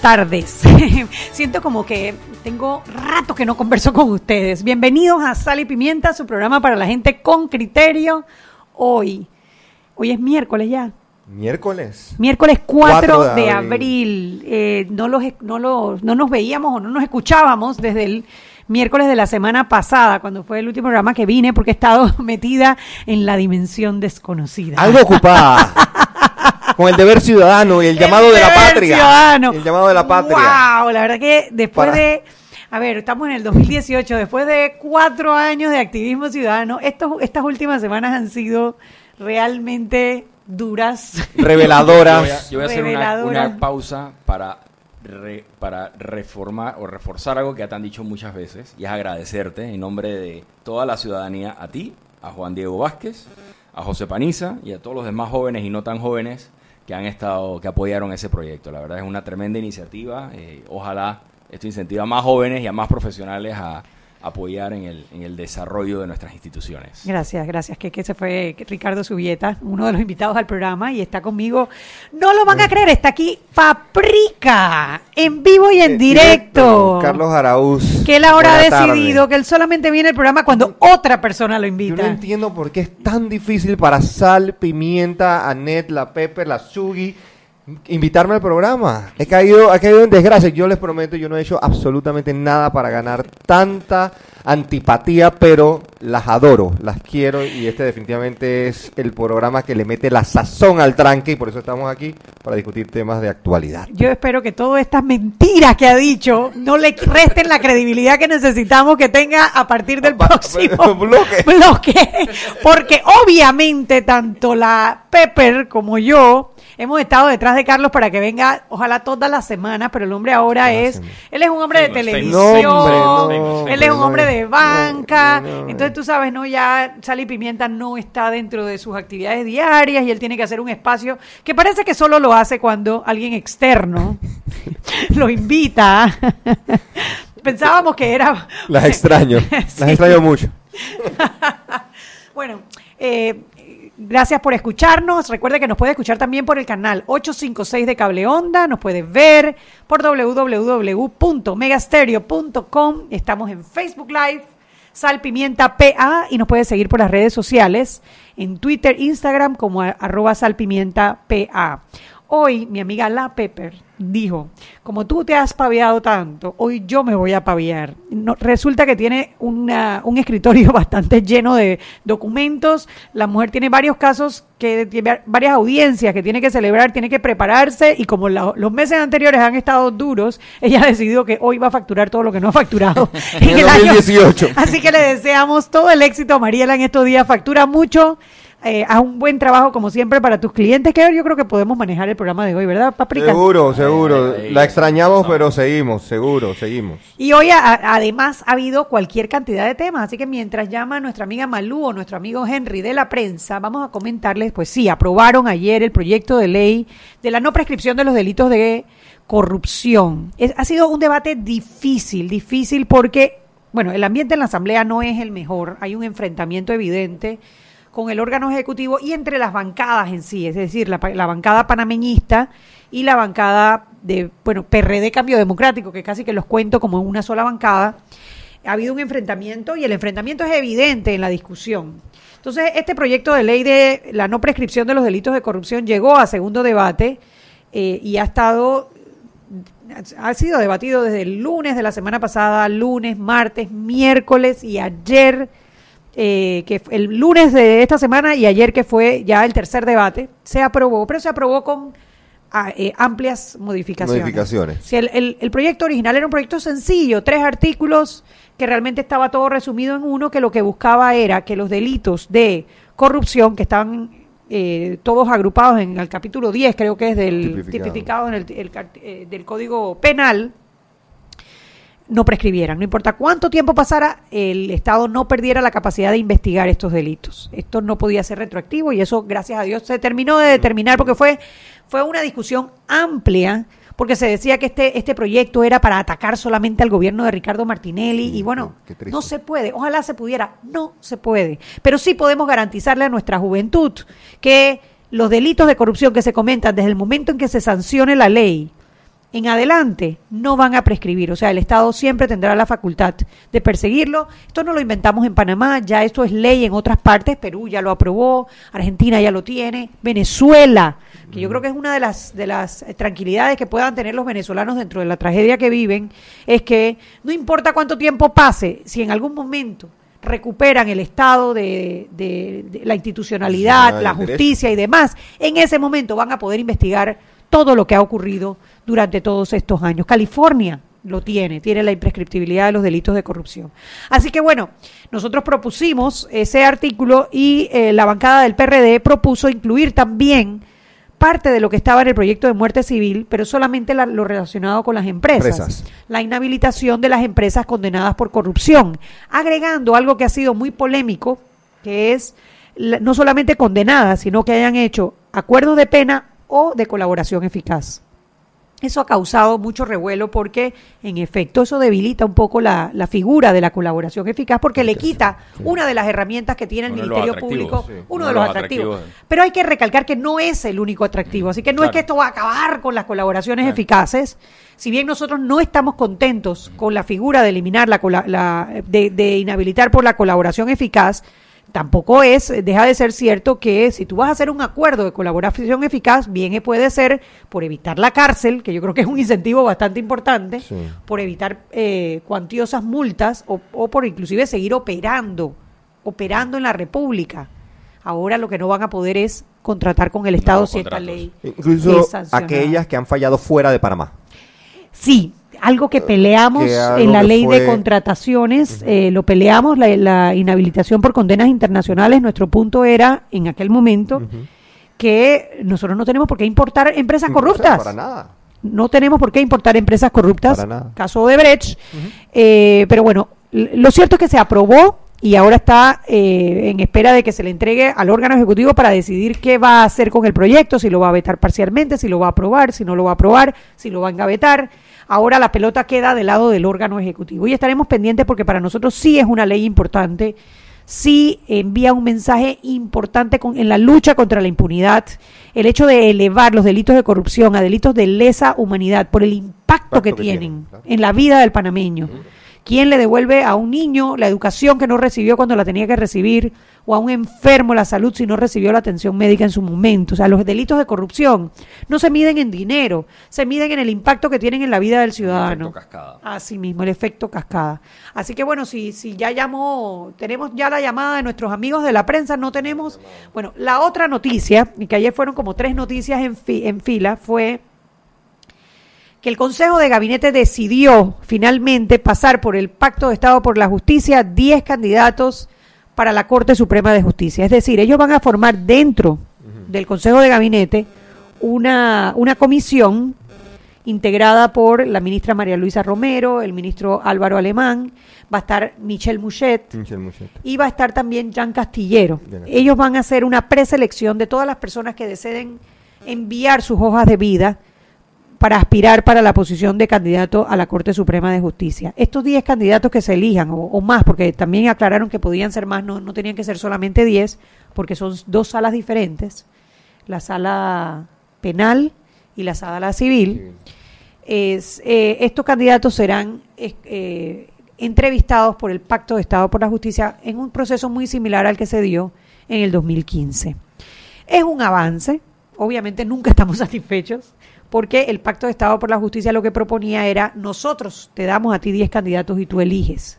Tardes. Siento como que tengo rato que no converso con ustedes. Bienvenidos a Sal y Pimienta, su programa para la gente con criterio. Hoy, hoy es miércoles ya. Miércoles. Miércoles 4, 4 de, de abril. abril. Eh, no, los, no, los, no nos veíamos o no nos escuchábamos desde el miércoles de la semana pasada, cuando fue el último programa que vine, porque he estado metida en la dimensión desconocida. Algo ocupada. con el deber ciudadano y el, llamado de la patria. ciudadano. El llamado de la patria. Wow, la verdad que después Para- de, a ver, estamos en el 2018, después de cuatro años de activismo ciudadano, estos, estas últimas semanas han sido realmente duras. Yo voy a, Reveladoras. yo voy a hacer una, una pausa para, re- para reformar o reforzar algo que ya te han dicho muchas veces y es agradecerte en nombre de toda la ciudadanía a ti, a Juan Diego Vázquez, a José Paniza y a todos los demás jóvenes y no tan jóvenes que han estado, que apoyaron ese proyecto. La verdad es una tremenda iniciativa. eh, ojalá esto incentiva a más jóvenes y a más profesionales a apoyar en el, en el desarrollo de nuestras instituciones. Gracias, gracias. Que, que se fue Ricardo Subieta, uno de los invitados al programa, y está conmigo. No lo van a creer, está aquí Paprika, en vivo y en directo. Carlos Araúz. Que él ahora ha tarde. decidido que él solamente viene al programa cuando otra persona lo Yo invita. no entiendo por qué es tan difícil para Sal, Pimienta, Anet, la Pepper, la Sugi invitarme al programa. He caído, he caído en desgracia. Yo les prometo, yo no he hecho absolutamente nada para ganar tanta antipatía, pero las adoro, las quiero y este definitivamente es el programa que le mete la sazón al tranque y por eso estamos aquí para discutir temas de actualidad. Yo espero que todas estas mentiras que ha dicho no le resten la credibilidad que necesitamos que tenga a partir del próximo bloque. bloque. Porque obviamente tanto la Pepper como yo hemos estado detrás de Carlos para que venga, ojalá todas las semanas, pero el hombre ahora es, él es un hombre de televisión, famous. No, hombre, no, él es un hombre de banca, no, no, no. entonces tú sabes, ¿no? Ya Sal y Pimienta no está dentro de sus actividades diarias y él tiene que hacer un espacio que parece que solo lo hace cuando alguien externo lo invita. Pensábamos que era... Las extraño, las extraño mucho. Bueno, eh, gracias por escucharnos. Recuerde que nos puede escuchar también por el canal 856 de Cable Onda. Nos puede ver por www.megastereo.com. Estamos en Facebook Live, Sal Pimienta PA y nos puede seguir por las redes sociales en Twitter, Instagram como arroba salpimienta PA. Hoy mi amiga La Pepper dijo, como tú te has paviado tanto, hoy yo me voy a paviar. No, resulta que tiene una- un escritorio bastante lleno de documentos. La mujer tiene varios casos, que tiene varias audiencias que tiene que celebrar, tiene que prepararse y como la- los meses anteriores han estado duros, ella ha decidido que hoy va a facturar todo lo que no ha facturado En el 2018. Así que le deseamos todo el éxito a Mariela en estos días. Factura mucho. Eh, haz un buen trabajo como siempre para tus clientes, que yo creo que podemos manejar el programa de hoy, ¿verdad, Paprika? Seguro, seguro. La extrañamos, pero seguimos, seguro, seguimos. Y hoy a- además ha habido cualquier cantidad de temas, así que mientras llama nuestra amiga Malú o nuestro amigo Henry de la prensa, vamos a comentarles, pues sí, aprobaron ayer el proyecto de ley de la no prescripción de los delitos de corrupción. Es- ha sido un debate difícil, difícil porque, bueno, el ambiente en la Asamblea no es el mejor, hay un enfrentamiento evidente con el órgano ejecutivo y entre las bancadas en sí, es decir, la, la bancada panameñista y la bancada de, bueno, PRD Cambio Democrático, que casi que los cuento como una sola bancada. Ha habido un enfrentamiento y el enfrentamiento es evidente en la discusión. Entonces, este proyecto de ley de la no prescripción de los delitos de corrupción llegó a segundo debate eh, y ha estado ha sido debatido desde el lunes de la semana pasada, lunes, martes, miércoles y ayer, eh, que el lunes de esta semana y ayer que fue ya el tercer debate, se aprobó, pero se aprobó con ah, eh, amplias modificaciones. Modificaciones. Si el, el- el proyecto original era un proyecto sencillo, tres artículos que realmente estaba todo resumido en uno, que lo que buscaba era que los delitos de corrupción que estaban eh, todos agrupados en el capítulo 10, creo que es del Tipificado. tipificado en el, el eh, del Código Penal, no prescribieran. No importa cuánto tiempo pasara, el Estado no perdiera la capacidad de investigar estos delitos. Esto no podía ser retroactivo y eso, gracias a Dios, se terminó de determinar porque fue, fue una discusión amplia porque se decía que este, este proyecto era para atacar solamente al gobierno de Ricardo Martinelli y bueno, qué triste. no se puede, ojalá se pudiera, no se puede, pero sí podemos garantizarle a nuestra juventud que los delitos de corrupción que se comentan desde el momento en que se sancione la ley en adelante no van a prescribir, o sea, el Estado siempre tendrá la facultad de perseguirlo. Esto no lo inventamos en Panamá, ya esto es ley en otras partes, Perú ya lo aprobó, Argentina ya lo tiene, Venezuela, que yo creo que es una de las de las tranquilidades que puedan tener los venezolanos dentro de la tragedia que viven, es que no importa cuánto tiempo pase, si en algún momento recuperan el estado de, de- de la institucionalidad, Institucional, la derecho. justicia y demás, en ese momento van a poder investigar todo lo que ha ocurrido durante todos estos años. California lo tiene, tiene la imprescriptibilidad de los delitos de corrupción. Así que bueno, nosotros propusimos ese artículo y eh, la bancada del PRD propuso incluir también parte de lo que estaba en el proyecto de muerte civil, pero solamente la- lo relacionado con las empresas. Empresas. La inhabilitación de las empresas condenadas por corrupción, agregando algo que ha sido muy polémico, que es la- no solamente condenadas, sino que hayan hecho acuerdos de pena o de colaboración eficaz. Eso ha causado mucho revuelo porque, en efecto, eso debilita un poco la, la figura de la colaboración eficaz porque le quita una de las herramientas que tiene el Uno Ministerio Público, sí. uno de los atractivos. Pero hay que recalcar que no es el único atractivo. Así que no es que esto va a acabar con las colaboraciones Claro. eficaces. Si bien nosotros no estamos contentos con la figura de eliminar la, la- de, de inhabilitar por la colaboración eficaz, tampoco es, deja de ser cierto que si tú vas a hacer un acuerdo de colaboración eficaz, bien puede ser por evitar la cárcel, que yo creo que es un incentivo bastante importante, Sí. por evitar eh, cuantiosas multas o, o por inclusive seguir operando, operando en la República. Ahora lo que no van a poder es contratar con el Estado Nuevos si esta ley Incluso es aquellas que han fallado fuera de Panamá. Sí, algo que peleamos que algo en la ley de contrataciones, eh, lo peleamos, la, la inhabilitación por condenas internacionales, nuestro punto era en aquel momento que nosotros no tenemos por qué importar empresas corruptas. Para nada. No tenemos por qué importar empresas corruptas. Para nada. Caso de Brecht. Eh, pero bueno, lo cierto es que se aprobó y ahora está eh, en espera de que se le entregue al órgano ejecutivo para decidir qué va a hacer con el proyecto, si lo va a vetar parcialmente, si lo va a aprobar, si no lo va a aprobar, si lo va a engavetar. Ahora la pelota queda del lado del órgano ejecutivo y estaremos pendientes porque para nosotros sí es una ley importante, sí envía un mensaje importante con- en la lucha contra la impunidad, el hecho de elevar los delitos de corrupción a delitos de lesa humanidad por el impacto, Impacto que, que tienen en la vida del panameño. ¿Quién le devuelve a un niño la educación que no recibió cuando la tenía que recibir? O a un enfermo la salud si no recibió la atención médica en su momento. O sea, los delitos de corrupción no se miden en dinero, se miden en el impacto que tienen en la vida del ciudadano. Efecto cascada. Así mismo, el efecto cascada. Así que bueno, si, si ya llamó, tenemos ya la llamada de nuestros amigos de la prensa, no tenemos. Bueno, la otra noticia, y que ayer fueron como tres noticias en, fi- en fila, fue que el Consejo de Gabinete decidió finalmente pasar por el Pacto de Estado por la Justicia 10 candidatos para la Corte Suprema de Justicia. Es decir, ellos van a formar dentro del Consejo de Gabinete una, una comisión integrada por la ministra María Luisa Romero, el ministro Álvaro Alemán, va a estar Michelle Mouchet, Michel y va a estar también Jan Castillero. Jan Castillero. Ellos van a hacer una preselección de todas las personas que deseen enviar sus hojas de vida para aspirar para la posición de candidato a la Corte Suprema de Justicia. Estos 10 candidatos que se elijan, o, o más, porque también aclararon que podían ser más, no, no tenían que ser solamente 10, porque son dos salas diferentes, la sala penal y la sala civil es, eh, estos candidatos serán eh, eh, entrevistados por el Pacto de Estado por la Justicia en un proceso muy similar al que se dio en el 2015. Es un avance, obviamente nunca estamos satisfechos, porque el Pacto de Estado por la Justicia lo que proponía era nosotros te damos a ti 10 candidatos y tú eliges.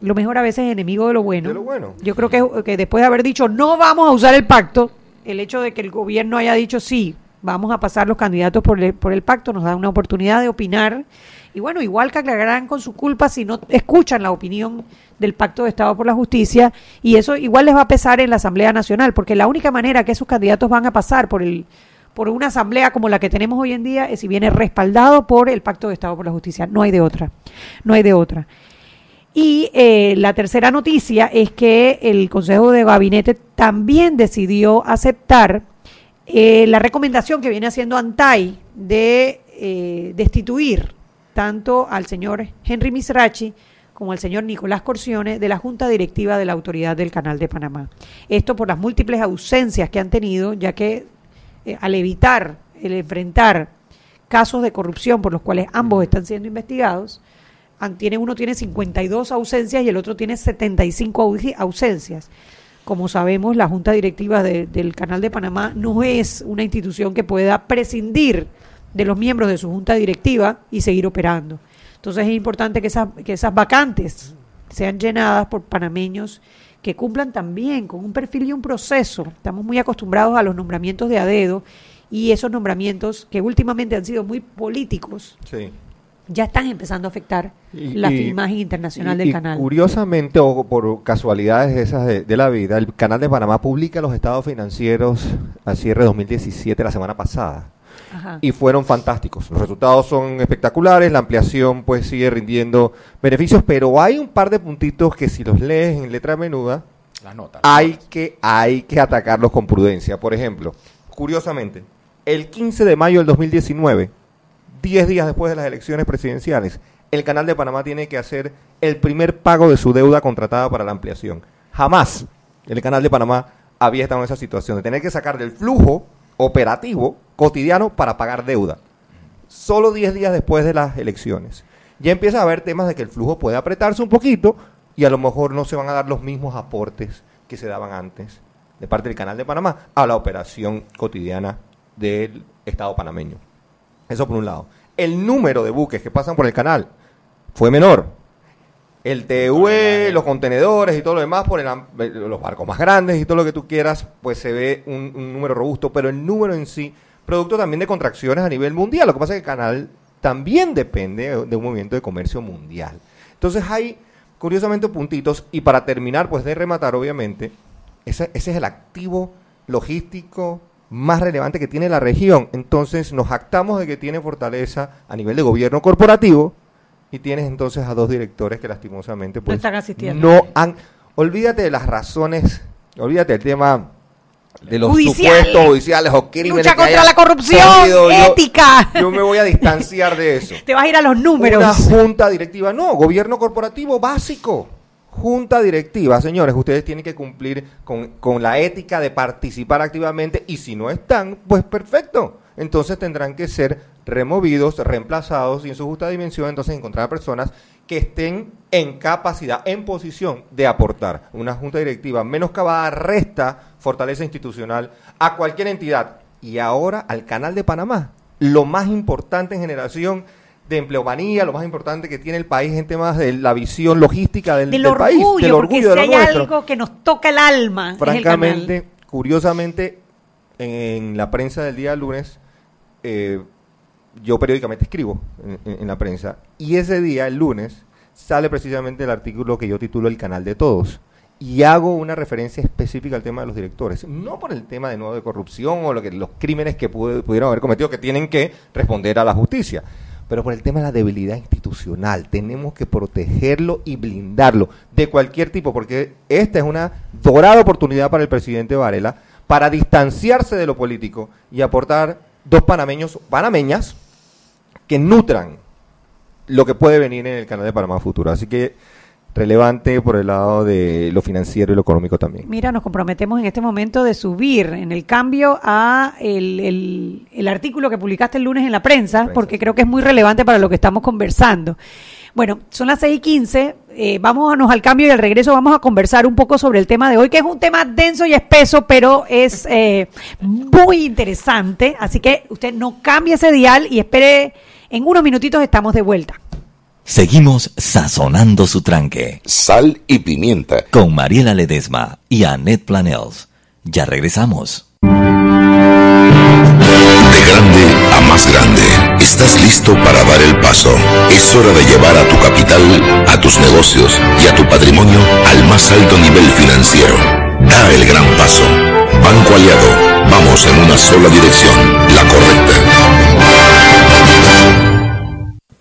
Lo mejor a veces es enemigo de lo bueno. De lo bueno. Yo creo que, que después de haber dicho no vamos a usar el pacto, el hecho de que el gobierno haya dicho sí, vamos a pasar los candidatos por el, por el pacto, nos da una oportunidad de opinar. Y bueno, igual que aclararán con su culpa si no escuchan la opinión del Pacto de Estado por la Justicia, y eso igual les va a pesar en la Asamblea Nacional, porque la única manera que esos candidatos van a pasar por el por una asamblea como la que tenemos hoy en día es si viene respaldado por el Pacto de Estado por la Justicia. No hay de otra. No hay de otra. Y eh, la tercera noticia es que el Consejo de Gabinete también decidió aceptar eh, la recomendación que viene haciendo ANTAI de eh, destituir tanto al señor Henry Misrachi como al señor Nicolás Corcione de la Junta Directiva de la Autoridad del Canal de Panamá. Esto por las múltiples ausencias que han tenido, ya que eh, al evitar el enfrentar casos de corrupción por los cuales ambos están siendo investigados, tiene, uno tiene 52 ausencias y el otro tiene 75 au- ausencias. Como sabemos, la Junta Directiva de- del Canal de Panamá no es una institución que pueda prescindir de los miembros de su Junta Directiva y seguir operando. Entonces es importante que esas, que esas vacantes sean llenadas por panameños que cumplan también con un perfil y un proceso. Estamos muy acostumbrados a los nombramientos de a dedo y esos nombramientos que últimamente han sido muy políticos Sí. ya están empezando a afectar Y- la y- imagen internacional y- del canal. Curiosamente, o por casualidades esas de, de la vida, el canal de Panamá publica los estados financieros al cierre de 2017 la semana pasada. Ajá. Y fueron fantásticos. Los resultados son espectaculares, la ampliación pues sigue rindiendo beneficios, pero hay un par de puntitos que si los lees en letra menuda, Las notas. hay que, hay que atacarlos con prudencia. Por ejemplo, curiosamente, el 15 de mayo del 2019, 10 días después de las elecciones presidenciales, el Canal de Panamá tiene que hacer el primer pago de su deuda contratada para la ampliación. Jamás el Canal de Panamá había estado en esa situación de tener que sacar del flujo operativo cotidiano para pagar deuda. Solo 10 días después de las elecciones. Ya empieza a haber temas de que el flujo puede apretarse un poquito y a lo mejor no se van a dar los mismos aportes que se daban antes de parte del Canal de Panamá a la operación cotidiana del Estado panameño. Eso por un lado. El número de buques que pasan por el canal fue menor. El TUE, los contenedores y todo lo demás, por el eh, los barcos más grandes y todo lo que tú quieras, pues se ve un, un número robusto, pero el número en sí, producto también de contracciones a nivel mundial. Lo que pasa es que el canal también depende de un movimiento de comercio mundial. Entonces hay, curiosamente, puntitos, y para terminar, pues de rematar, obviamente, ese, ese es el activo logístico más relevante que tiene la región. Entonces nos jactamos de que tiene fortaleza a nivel de gobierno corporativo y tienes entonces a dos directores que lastimosamente pues, están asistiendo. no han... Olvídate de las razones, olvídate del tema de los Judiciales. supuestos judiciales o crímenes Lucha contra la corrupción. Yo- ética. Yo, me voy a distanciar de eso. Te vas a ir a los números. Una junta directiva, no, gobierno corporativo básico. Junta directiva, señores, ustedes tienen que cumplir con, con la ética de participar activamente y si no están, pues perfecto. Entonces tendrán que ser removidos, reemplazados y en su justa dimensión, entonces encontrar personas que estén en capacidad, en posición de aportar. Una junta directiva menoscabada resta fortaleza institucional a cualquier entidad y ahora al Canal de Panamá. Lo más importante en generación de empleomanía, lo más importante que tiene el país en temas de la visión logística del, del del orgullo, país, del porque orgullo de si hay nuestro. algo que nos toca el alma, es el canal. Francamente, curiosamente, en, en la prensa del día lunes, eh, yo periódicamente escribo en, la prensa, y ese día, el lunes, sale precisamente el artículo que yo titulo El canal de todos. Y hago una referencia específica al tema de los directores, no por el tema de nuevo de corrupción o lo que, los crímenes que pudieron haber cometido que tienen que responder a la justicia, pero por el tema de la debilidad institucional. Tenemos que protegerlo y blindarlo de cualquier tipo, porque esta es una dorada oportunidad para el presidente Varela para distanciarse de lo político y aportar dos panameños, panameñas, que nutran lo que puede venir en el canal de Panamá Futuro. Así que relevante por el lado de lo financiero y lo económico también. Mira, nos comprometemos en este momento de subir en el cambio a el, el- el artículo que publicaste el lunes en la prensa, Prensa, porque creo que es muy relevante para lo que estamos conversando. Bueno, son las 6 y 15, eh, vámonos al cambio y al regreso vamos a conversar un poco sobre el tema de hoy, que es un tema denso y espeso, pero es eh, muy interesante, así que usted no cambie ese dial y espere, en unos minutitos estamos de vuelta. Seguimos sazonando su tranque Sal y pimienta. con Mariela Ledesma y Annette Planels. Ya regresamos. De grande a más grande. Estás listo para dar el paso. Es hora de llevar a tu capital, a tus negocios y a tu patrimonio al más alto nivel financiero. Da el gran paso. Banco Aliado. Vamos en una sola dirección, la correcta.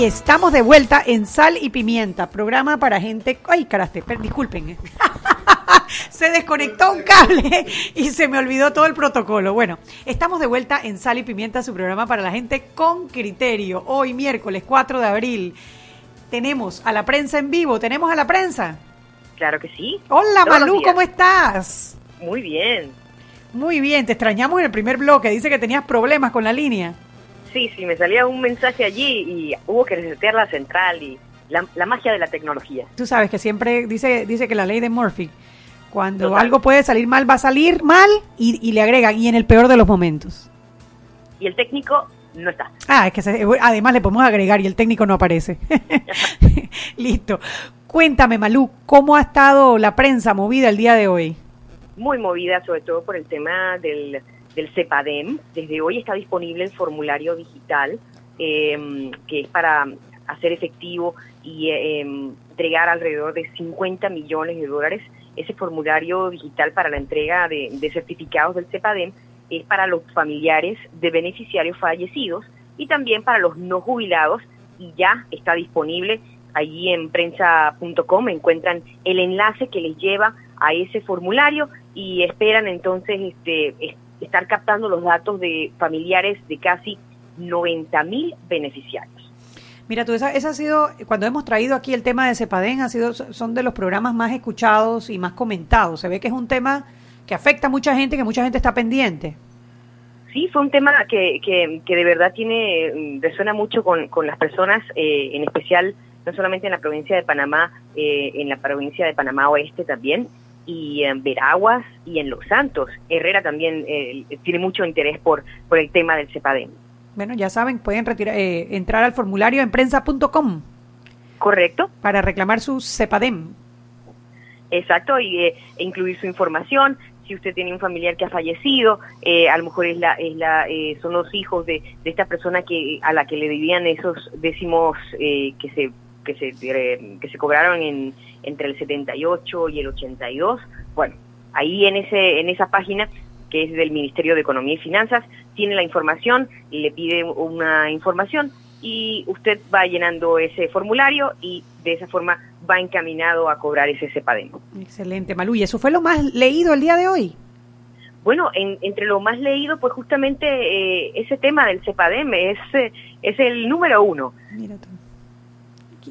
Y estamos de vuelta en Sal y Pimienta, programa para gente. Ay, caraste, disculpen. se desconectó un cable y se me olvidó todo el protocolo. Bueno, estamos de vuelta en Sal y Pimienta, su programa para la gente con criterio. Hoy, miércoles 4 de abril, tenemos a la prensa en vivo. ¿Tenemos a la prensa? Claro que sí. Hola, Todos Malú. ¿cómo estás? Muy bien. Muy bien, te extrañamos en el primer bloque. Dice que tenías problemas con la línea. Sí, sí, me salía un mensaje allí y hubo que resetear la central y la, la magia de la tecnología. Tú sabes que siempre dice, dice que la ley de Murphy, cuando Total. algo puede salir mal, va a salir mal y, y le agregan, y en el peor de los momentos. Y el técnico no está. Ah, es que se- además le podemos agregar y el técnico no aparece. Listo. Cuéntame, Malú, ¿cómo ha estado la prensa movida el día de hoy? Muy movida, sobre todo por el tema del, del CEPADEM. Desde hoy está disponible el formulario digital, eh, que es para hacer efectivo y em, entregar alrededor de 50 millones de dólares. Ese formulario digital para la entrega de, de certificados del CEPADEM es para los familiares de beneficiarios fallecidos y también para los no jubilados y ya está disponible allí en prensa.com encuentran el enlace que les lleva a ese formulario y esperan entonces este, es- estar captando los datos de familiares de casi 90 mil beneficiarios. Mira, tú, esa, esa ha sido, cuando hemos traído aquí el tema de Cepadén, ha sido, son de los programas más escuchados y más comentados. Se ve que es un tema que afecta a mucha gente, que mucha gente está pendiente. Sí, fue un tema que, que, que de verdad tiene mm, resuena mucho con, con las personas, eh, en especial no solamente en la provincia de Panamá, eh, en la provincia de Panamá Oeste también, y en Veraguas y en Los Santos. Herrera también eh, tiene mucho interés por, por el tema del CEPADEM. Bueno, ya saben, pueden retirar, eh, entrar al formulario en prensa.com ¿Correcto? para reclamar su Cepadem. Exacto, y eh, e incluir su información. Si usted tiene un familiar que ha fallecido, eh, a lo mejor es la, es la, eh, son los hijos de, de esta persona que a la que le debían esos décimos eh, que se que se que se cobraron en, entre el 78 y el 82. Bueno, ahí en ese en esa página que es del Ministerio de Economía y Finanzas tiene la información, le pide una información y usted va llenando ese formulario y de esa forma va encaminado a cobrar ese CEPADEM. Excelente, Malú. ¿Y eso fue lo más leído el día de hoy? Bueno, en- entre lo más leído, pues justamente eh, ese tema del CEPADEM es, eh, es el número uno. Mira tú.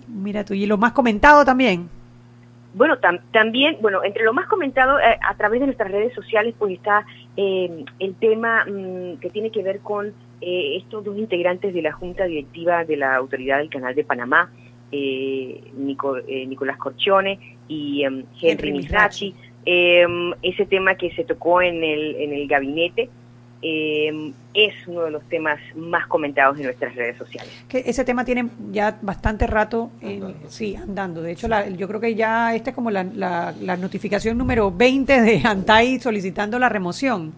Mira tú. ¿Y lo más comentado también? Bueno, tam- también, bueno, entre lo más comentado eh, a través de nuestras redes sociales, pues está eh, el tema mm, que tiene que ver con eh, estos dos integrantes de la Junta Directiva de la Autoridad del Canal de Panamá, eh, Nico- eh, Nicolás Corchione y em, Henry Henry Misrachi. Em, ese tema que se tocó en el, en el gabinete em, es uno de los temas más comentados en nuestras redes sociales. Que ese tema tiene ya bastante rato, en- sí, andando. De hecho, la- yo creo que ya esta es como la, la- la notificación número 20 de Antay solicitando la remoción.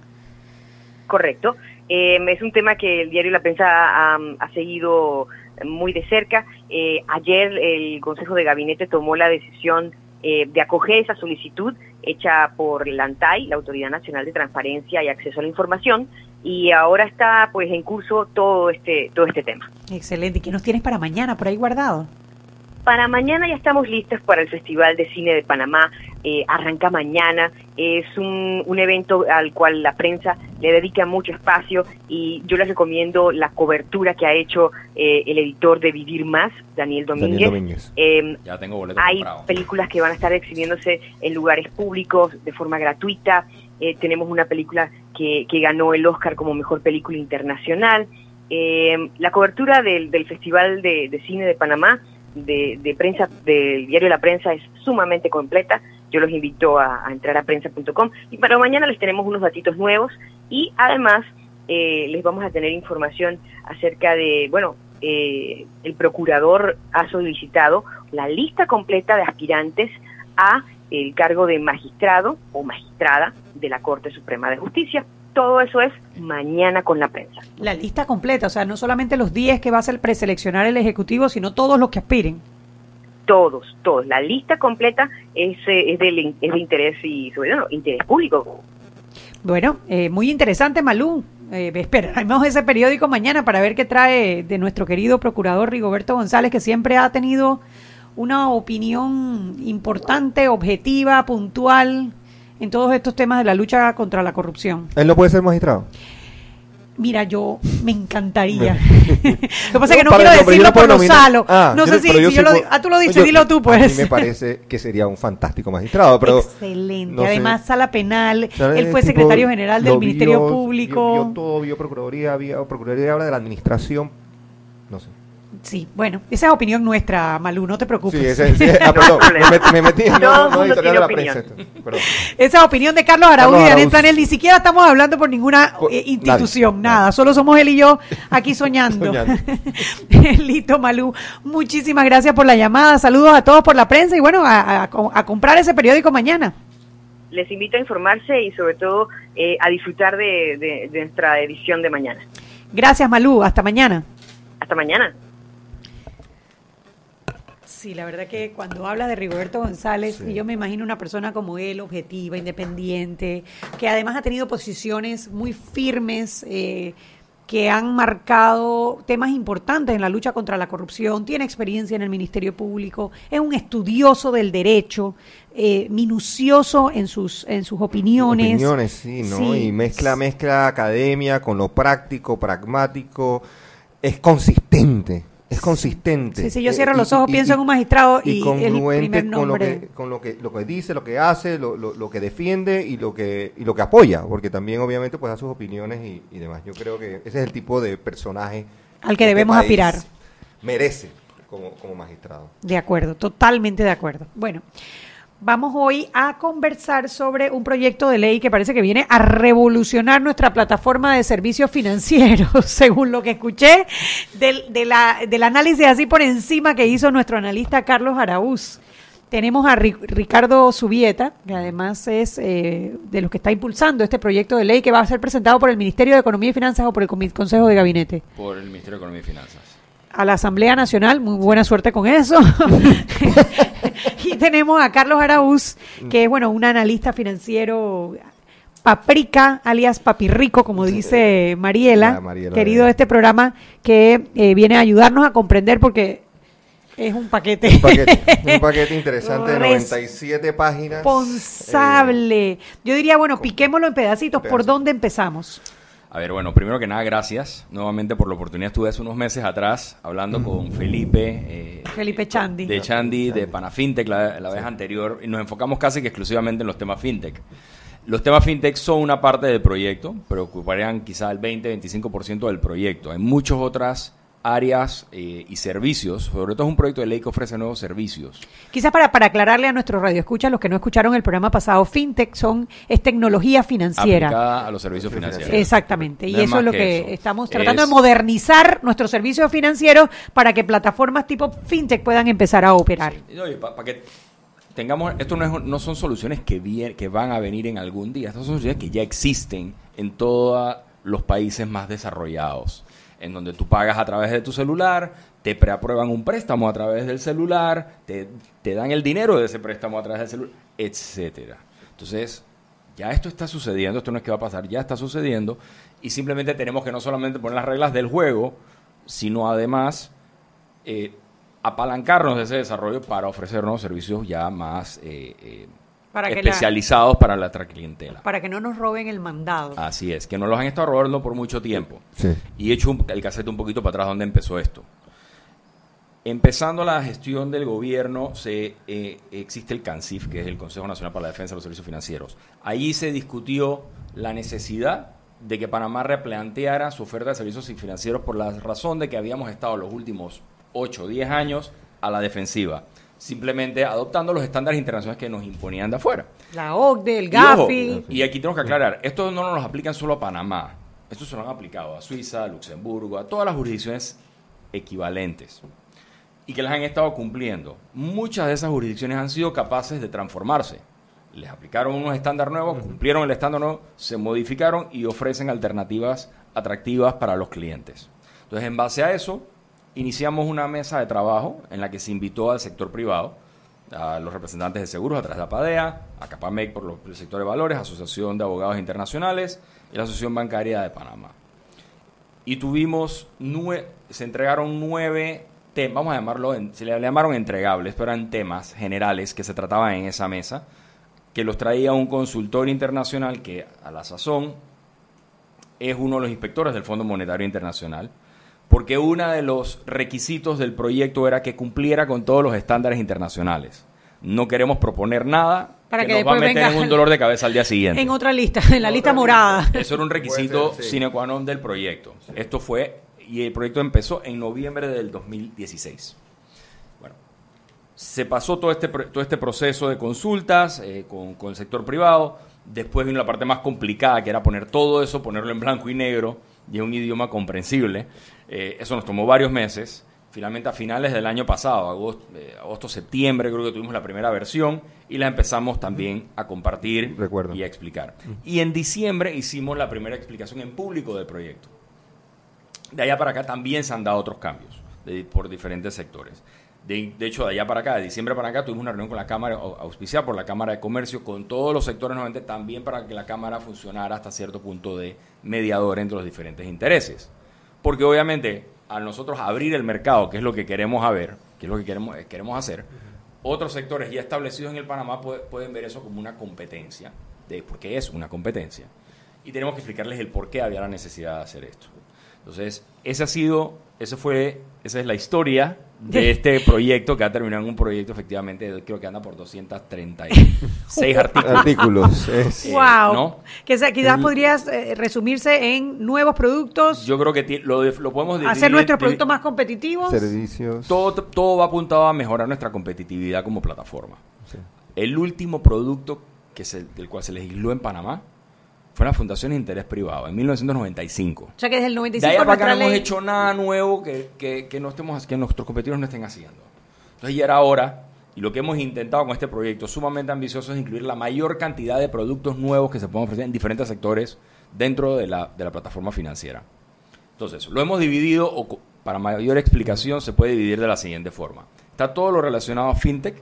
Correcto. Eh, es un tema que el diario La Prensa ha, ha seguido muy de cerca. Eh, ayer el Consejo de Gabinete tomó la decisión eh, de acoger esa solicitud hecha por la ANTAI, la Autoridad Nacional de Transparencia y Acceso a la Información, y ahora está pues en curso todo este todo este tema. Excelente. ¿Y qué nos tienes para mañana por ahí guardado? Para mañana ya estamos listos para el Festival de Cine de Panamá. Eh, arranca mañana. Es un, un evento al cual la prensa le dedica mucho espacio y yo les recomiendo la cobertura que ha hecho eh, el editor de Vivir Más, Daniel Domínguez. Daniel Domínguez. Eh, Ya tengo boletos hay películas que van a estar exhibiéndose en lugares públicos de forma gratuita. Eh, tenemos una película que, que ganó el Oscar como mejor película internacional. Eh, la cobertura del, del Festival de, de Cine de Panamá, de, de prensa, del diario La Prensa, es sumamente completa. Yo los invito a, a entrar a prensa.com. Y para mañana les tenemos unos datitos nuevos y además eh, les vamos a tener información acerca de, bueno, eh, el procurador ha solicitado la lista completa de aspirantes a el cargo de magistrado o magistrada de la Corte Suprema de Justicia. Todo eso es mañana con la prensa. La lista completa, o sea, no solamente los 10 que va a ser preseleccionar el Ejecutivo, sino todos los que aspiren. Todos, todos. La lista completa es, eh, es, del- es de interés y, sobre todo, interés público. Bueno, eh, muy interesante, Malú. Eh, esperaremos ese periódico mañana para ver qué trae de nuestro querido procurador Rigoberto González, que siempre ha tenido una opinión importante, objetiva, puntual en todos estos temas de la lucha contra la corrupción. Él no puede ser magistrado. Mira, yo me encantaría. Lo que pasa es que no quiero decirlo por. Gonzalo. Ah, no yo- sé si, yo si yo lo Ah, tú lo dices, yo- dilo tú, A mí pues. me parece que sería un fantástico magistrado, pero... Excelente. no sé. Además, sala penal. ¿sabes? Él fue Tipo, secretario general del lo Ministerio vio, Público. Vio, vio todo, vio Procuraduría, vio Procuraduría habla de la administración. No sé. Sí, bueno, esa es opinión nuestra, Malú, no te preocupes. Sí, ese, ese- ah, perdón, me, met- me metí en no, no, mundo editorial de la tiene prensa. Perdón. Esa es opinión de Carlos Araúz Carlos y de. Planel. Ni siquiera estamos hablando por ninguna Por- eh, institución, nadie, nada. nadie. Solo somos él y yo aquí soñando. Soñando. Listo, Malú. Muchísimas gracias por la llamada. Saludos a todos por la prensa y bueno, a, a- a comprar ese periódico mañana. Les invito a informarse y sobre todo eh, a disfrutar de, de- de nuestra edición de mañana. Gracias, Malú. Hasta mañana. Hasta mañana. Sí, la verdad que cuando hablas de Rigoberto González, Sí. yo me imagino una persona como él, objetiva, independiente, que además ha tenido posiciones muy firmes, eh, que han marcado temas importantes en la lucha contra la corrupción, tiene experiencia en el Ministerio Público, es un estudioso del derecho, eh, minucioso en sus, en sus opiniones. Opiniones, sí, ¿no? Sí. Y mezcla, mezcla academia con lo práctico, pragmático. Es consistente. Es consistente. Sí, sí, yo Eh, cierro y- los ojos, y- pienso y- en un magistrado y, el congruente primer con lo que con lo que lo que dice lo que hace lo, lo, lo que defiende y lo que y lo que apoya porque también obviamente pues da sus opiniones y, y demás yo creo que ese es el tipo de personaje Al que este debemos aspirar. merece como, como magistrado De acuerdo, totalmente de acuerdo. Bueno, vamos hoy a conversar sobre un proyecto de ley que parece que viene a revolucionar nuestra plataforma de servicios financieros, según lo que escuché del, de la- del análisis así por encima que hizo nuestro analista Carlos Araúz. Tenemos a Ri- Ricardo Subieta, que además es eh, de los que está impulsando este proyecto de ley que va a ser presentado por el Ministerio de Economía y Finanzas o por el Consejo de Gabinete Por el Ministerio de Economía y Finanzas. a la Asamblea Nacional, muy buena suerte con eso. y tenemos a Carlos Araúz, que es bueno, un analista financiero Paprika, alias Papirrico, como dice Mariela, querido de este programa, que eh, viene a ayudarnos a comprender porque es un paquete. un paquete un paquete interesante de Res- 97 páginas responsable. Yo diría, bueno, piquémoslo en pedacitos. ¿Por dónde empezamos? A ver, bueno, primero que nada, gracias nuevamente por la oportunidad. Estuve hace unos meses atrás hablando con Felipe. eh, Felipe Chandi. De Chandi, de Panafintech, la, la vez anterior, y nos enfocamos casi que exclusivamente en los temas fintech. Los temas fintech son una parte del proyecto, pero ocuparían quizá el 20-25% del proyecto. Hay muchas otras áreas eh, y servicios, sobre todo es un proyecto de ley que ofrece nuevos servicios. Quizás para, para aclararle a nuestros radioescuchas, los que no escucharon el programa pasado, FinTech son, es tecnología financiera. Aplicada a los servicios financieros. Exactamente, y No eso es lo que que, eso. estamos tratando Es- de modernizar nuestros servicios financieros para que plataformas tipo FinTech puedan empezar a operar. para que tengamos, esto no, es- no son soluciones que, vie- que van a venir en algún día, estas son soluciones que ya existen en todos los países más desarrollados, en donde tú pagas a través de tu celular, te preaprueban un préstamo a través del celular, te, te dan el dinero de ese préstamo a través del celular, etcétera. Entonces, ya esto está sucediendo, esto no es que va a pasar, ya está sucediendo, y simplemente tenemos que no solamente poner las reglas del juego, sino además eh, apalancarnos de ese desarrollo para ofrecernos servicios ya más eh, eh, Para que la- especializados para la otra clientela. Para que no nos roben el mandado. Así es, que nos los han estado robando por mucho tiempo. Sí. Y he hecho un- el casete un poquito para atrás donde empezó esto. Empezando la gestión del gobierno, se, eh, existe el CANCIF, que es el Consejo Nacional para la Defensa de los Servicios Financieros. Allí se discutió la necesidad de que Panamá replanteara su oferta de servicios financieros por la razón de que habíamos estado los últimos 8 o 10 años a la defensiva, simplemente adoptando los estándares internacionales que nos imponían de afuera. La OCDE, el Y ojo, GAFI. Y, aquí tenemos que aclarar, esto no nos lo aplican solo a Panamá, esto se lo han aplicado a Suiza, a Luxemburgo, a todas las jurisdicciones equivalentes y que las han estado cumpliendo. Muchas de esas jurisdicciones han sido capaces de transformarse. Les aplicaron unos estándares nuevos, cumplieron el estándar nuevo, se modificaron y ofrecen alternativas atractivas para los clientes. Entonces, en base a eso, iniciamos una mesa de trabajo en la que se invitó al sector privado, a los representantes de seguros a través de la PADEA, a Capamec por el sector de valores, Asociación de Abogados Internacionales y la Asociación Bancaria de Panamá. Y tuvimos, nue- se entregaron nueve temas, vamos a llamarlo, se le llamaron entregables, pero eran temas generales que se trataban en esa mesa, que los traía un consultor internacional que a la sazón es uno de los inspectores del Fondo Monetario Internacional, porque uno de los requisitos del proyecto era que cumpliera con todos los estándares internacionales. No queremos proponer nada Para que, que nos va a meter en un dolor de cabeza al día siguiente. En otra lista, en la lista morada. Eso era un requisito ser, sí. sine qua non del proyecto. Esto fue, y el proyecto empezó en noviembre del 2016. Bueno, se pasó todo este, pro- todo este proceso de consultas eh, con, con el sector privado. Después vino la parte más complicada, que era poner todo eso, ponerlo en blanco y negro y en un idioma comprensible. Eh, eso nos tomó varios meses. Finalmente, a finales del año pasado, agosto, eh, agosto, septiembre, creo que tuvimos la primera versión y la empezamos también a compartir Recuerdo. y a explicar. Y en diciembre hicimos la primera explicación en público del proyecto. De allá para acá también se han dado otros cambios de- por diferentes sectores. De, de hecho, de allá para acá, de diciembre para acá, tuvimos una reunión con la Cámara, au- auspiciada por la Cámara de Comercio, con todos los sectores nuevamente, también para que la Cámara funcionara hasta cierto punto de mediador entre los diferentes intereses. Porque obviamente, al nosotros abrir el mercado, que es lo que queremos que es lo que eh, queremos hacer, otros sectores ya establecidos en el Panamá puede- pueden ver eso como una competencia, porque es una competencia. Y tenemos que explicarles el por qué había la necesidad de hacer esto. Entonces, ese ha sido, ese fue, esa es la historia de este proyecto que ha terminado en un proyecto efectivamente, creo que anda por 236 artículos. Artículos. es- Eh, wow. ¿no? Que sea- quizás El- podrías eh, resumirse en nuevos productos, Yo creo que lo, de- lo podemos dividir hacer nuestros productos más competitivos. servicios. todo, todo va apuntado a mejorar nuestra competitividad como plataforma. Sí. El último producto que se, del cual se legisló en Panamá fue la Fundación de Interés Privado, en 1995. O sea que desde el De 95 ahí para acá nuestra no hemos hecho nada nuevo que, que, que no estemos, que nuestros competidores no estén haciendo. Entonces ya era hora, y lo que hemos intentado con este proyecto sumamente ambicioso es incluir la mayor cantidad de productos nuevos que se puedan ofrecer en diferentes sectores dentro de la, de la plataforma financiera. Entonces, lo hemos dividido, o para mayor explicación, se puede dividir de la siguiente forma. Está todo lo relacionado a FinTech,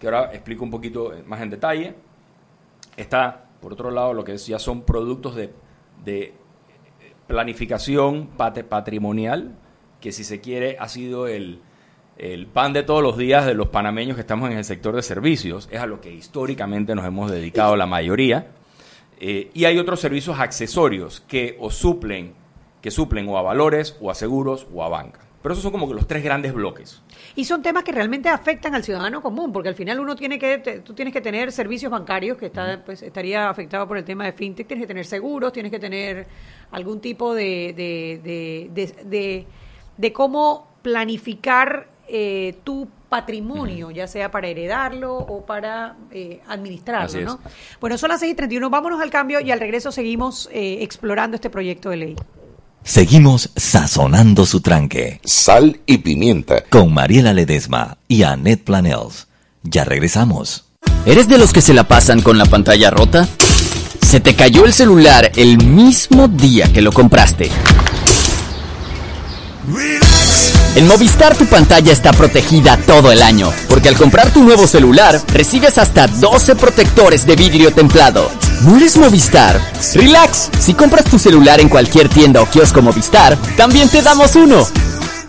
que ahora explico un poquito más en detalle. Está, por otro lado, lo que es- ya son productos de, de planificación pat- patrimonial, que si se quiere ha sido el, pan de todos los días de los panameños que estamos en el sector de servicios. Es a lo que históricamente nos hemos dedicado la mayoría. Eh, y hay otros servicios accesorios que suplen, que suplen o a valores, o a seguros, o a banca. Pero esos son como los tres grandes bloques. Y son temas que realmente afectan al ciudadano común, porque al final uno tiene que, te- tú tienes que tener servicios bancarios que está, pues, estaría afectado por el tema de fintech, tienes que tener seguros, tienes que tener algún tipo de, de, de, de- cómo planificar eh, tu patrimonio, ya sea para heredarlo o para eh, administrarlo. ¿no? Bueno, son las 6 y 31, vámonos al cambio y al regreso seguimos eh, explorando este proyecto de ley. Seguimos sazonando su tranque. Sal y pimienta. Con Mariela Ledesma y Annette Planels. Ya regresamos. ¿Eres de los que se la pasan con la pantalla rota? ¿Se te cayó el celular el mismo día que lo compraste? En Movistar tu pantalla está protegida todo el año, porque al comprar tu nuevo celular recibes hasta 12 protectores de vidrio templado. ¿No Movistar? Relax, si compras tu celular en cualquier tienda o kiosco Movistar, también te damos uno.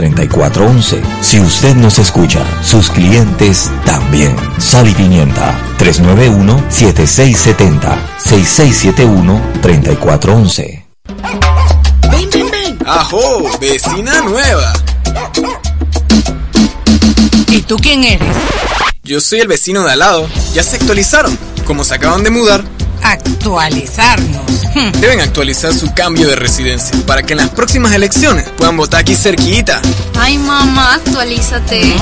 391-7670-6671-3411. Si usted nos escucha, sus clientes también. Sal y Pimienta 391-7670-6671-3411. Ven, ven, ven. Ajo, vecina nueva. ¿Y tú quién eres? Yo soy el vecino de al lado. Ya se actualizaron. Como se acaban de mudar, Actualizarnos. Hmm. deben actualizar su cambio de residencia para que en las próximas elecciones puedan votar aquí cerquita. Ay, mamá, actualízate.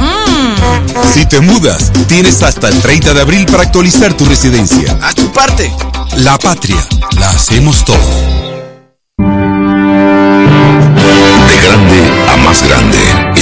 Si te mudas, tienes hasta el 30 de abril para actualizar tu residencia. Haz tu parte. La patria, la hacemos todos. De grande a más grande,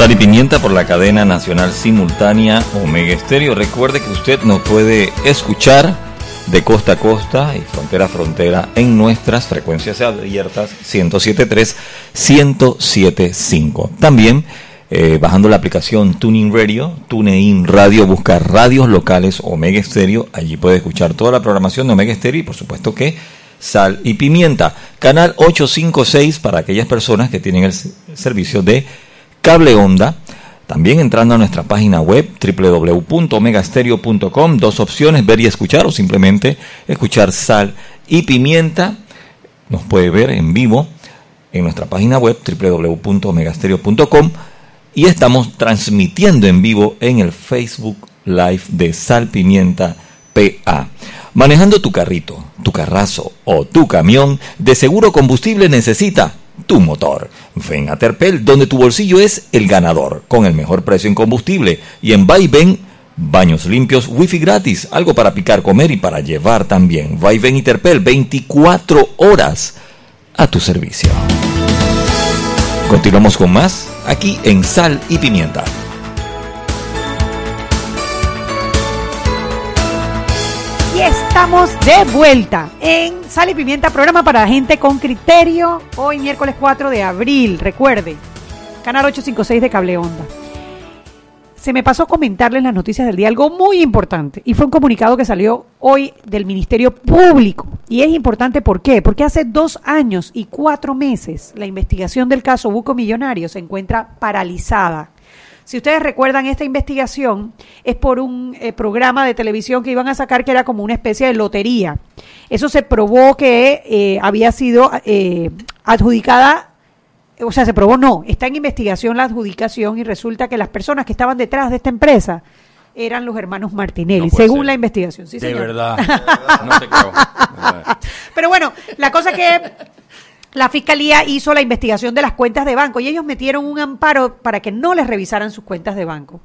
Sal y Pimienta por la cadena nacional simultánea Omega Estéreo. Recuerde que usted nos puede escuchar de costa a costa y frontera a frontera en nuestras frecuencias abiertas 107.3, 107.5. También eh, bajando la aplicación Tuning Radio, TuneIn Radio, busca radios locales Omega Estéreo. Allí puede escuchar toda la programación de Omega Estéreo y por supuesto que Sal y Pimienta. Canal 856 para aquellas personas que tienen el servicio de cable onda. También entrando a nuestra página web www.omegastereo.com, dos opciones, ver y escuchar o simplemente escuchar sal y pimienta. Nos puede ver en vivo en nuestra página web www.omegastereo.com y estamos transmitiendo en vivo en el Facebook Live de Sal Pimienta PA. Manejando tu carrito, tu carrazo o tu camión, de seguro combustible necesita tu motor. Ven a Terpel, donde tu bolsillo es el ganador, con el mejor precio en combustible. Y en Vaivén, baños limpios, wifi gratis, algo para picar, comer y para llevar también. Vaivén y Terpel, 24 horas a tu servicio. Continuamos con más aquí en Sal y Pimienta. Estamos de vuelta en Sal y Pimienta, programa para gente con criterio. Hoy miércoles 4 de abril, recuerde, canal 856 de Cable Onda. Se me pasó comentarles las noticias del día algo muy importante y fue un comunicado que salió hoy del Ministerio Público. Y es importante ¿por qué? Porque hace dos años y cuatro meses la investigación del caso Buco Millonario se encuentra paralizada. Si ustedes recuerdan, esta investigación es por un eh, programa de televisión que iban a sacar que era como una especie de lotería. Eso se probó que eh, había sido eh, adjudicada, o sea, se probó no, está en investigación la adjudicación y resulta que las personas que estaban detrás de esta empresa eran los hermanos Martinelli, No según ser. la investigación. Sí, de señor. verdad. No te creo. Pero bueno, la cosa es que la fiscalía hizo la investigación de las cuentas de banco y ellos metieron un amparo para que no les revisaran sus cuentas de banco.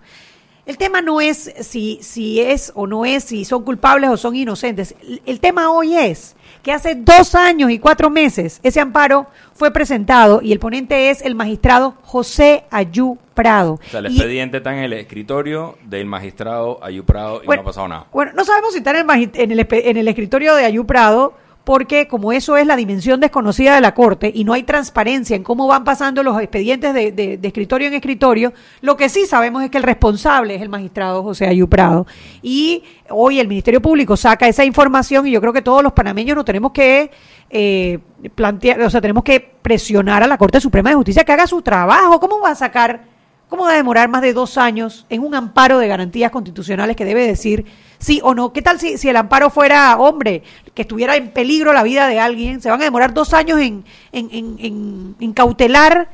El tema no es si, si es o no es, si son culpables o son inocentes. El, el tema hoy es que hace dos años y cuatro meses ese amparo fue presentado y el ponente es el magistrado José Ayú Prado. O sea, el Y- expediente está en el escritorio del magistrado Ayú Prado y Bueno, no ha pasado nada. Bueno, no sabemos si está en el, en el escritorio de Ayú Prado, porque como eso es la dimensión desconocida de la Corte y no hay transparencia en cómo van pasando los expedientes de, de- escritorio en escritorio, lo que sí sabemos es que el responsable es el magistrado José Ayú Prado. Y hoy el Ministerio Público saca esa información y yo creo que todos los panameños nos tenemos que eh, plantear, o sea, tenemos que presionar a la Corte Suprema de Justicia que haga su trabajo. ¿Cómo va a sacar ¿Cómo va a demorar más de dos años en un amparo de garantías constitucionales que debe decir sí o no? ¿Qué tal si, si el amparo fuera hombre, que estuviera en peligro la vida de alguien? Se van a demorar dos años en, en, en, en- cautelar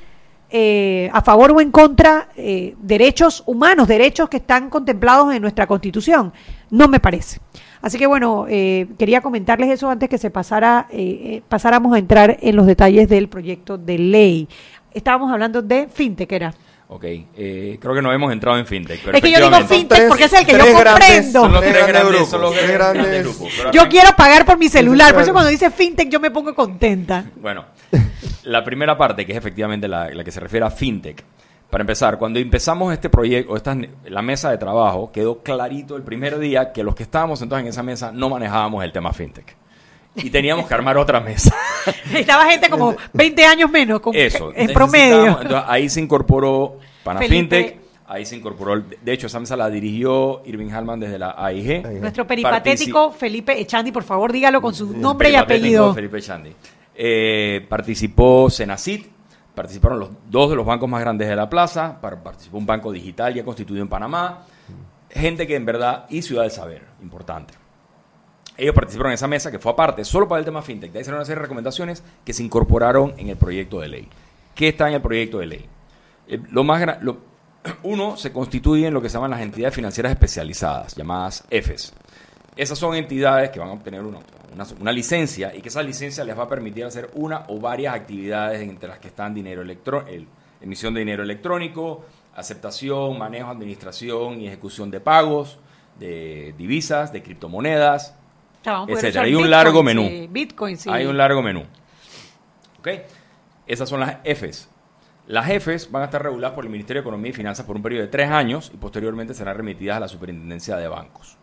eh, a favor o en contra eh, derechos humanos, derechos que están contemplados en nuestra Constitución. No me parece. Así que bueno, eh, quería comentarles eso antes que se pasara, eh, eh, pasáramos a entrar en los detalles del proyecto de ley. Estábamos hablando de fintech, era. Ok, eh, creo que no hemos entrado en fintech. pero Es que yo digo fintech porque es el que yo grandes- comprendo. Son los Tres tres grandes grandes, grupos, son los tres tres grandes grandes- grupos. pero Yo quiero pagar por mi celular, por eso cuando dice fintech yo me pongo contenta. Bueno, la primera parte, que es efectivamente la, la que se refiere a fintech. Para empezar, cuando empezamos este proyecto, esta, la mesa de trabajo, quedó clarito el primer día que los que estábamos sentados en esa mesa no manejábamos el tema fintech. Y teníamos que armar otra mesa. Estaba gente como 20 años menos con, Eso. en promedio. Entonces, ahí se incorporó Pana Felipe. Fintech, ahí se incorporó, de hecho, esa mesa la dirigió Irving Hallman desde la AIG. Nuestro peripatético Felipe Echandi, por favor, dígalo con su nombre y apellido. Felipe Chandi. Eh, participó Senacit, participaron los dos de los bancos más grandes de la plaza, par- participó un banco digital ya constituido en Panamá, gente que en verdad, y Ciudad del Saber, importante. Ellos participaron en esa mesa que fue aparte, solo para el tema fintech. De ahí salieron una serie de recomendaciones que se incorporaron en el proyecto de ley. ¿Qué está en el proyecto de ley? Eh, lo más lo- uno, se constituye en lo que se llaman las entidades financieras especializadas, llamadas EFES. Esas son entidades que van a obtener una, una, una licencia y que esa licencia les va a permitir hacer una o varias actividades entre las que están dinero electro, el- emisión de dinero electrónico, aceptación, manejo, administración y ejecución de pagos, de divisas, de criptomonedas, Etcétera. Hay un Bitcoin, largo menú. sí, Bitcoin, sí. Hay un largo menú. ¿Ok? Esas son las Fs. Las Fs van a estar reguladas por el Ministerio de Economía y Finanzas por un periodo de tres años y posteriormente serán remitidas a la Superintendencia de Bancos.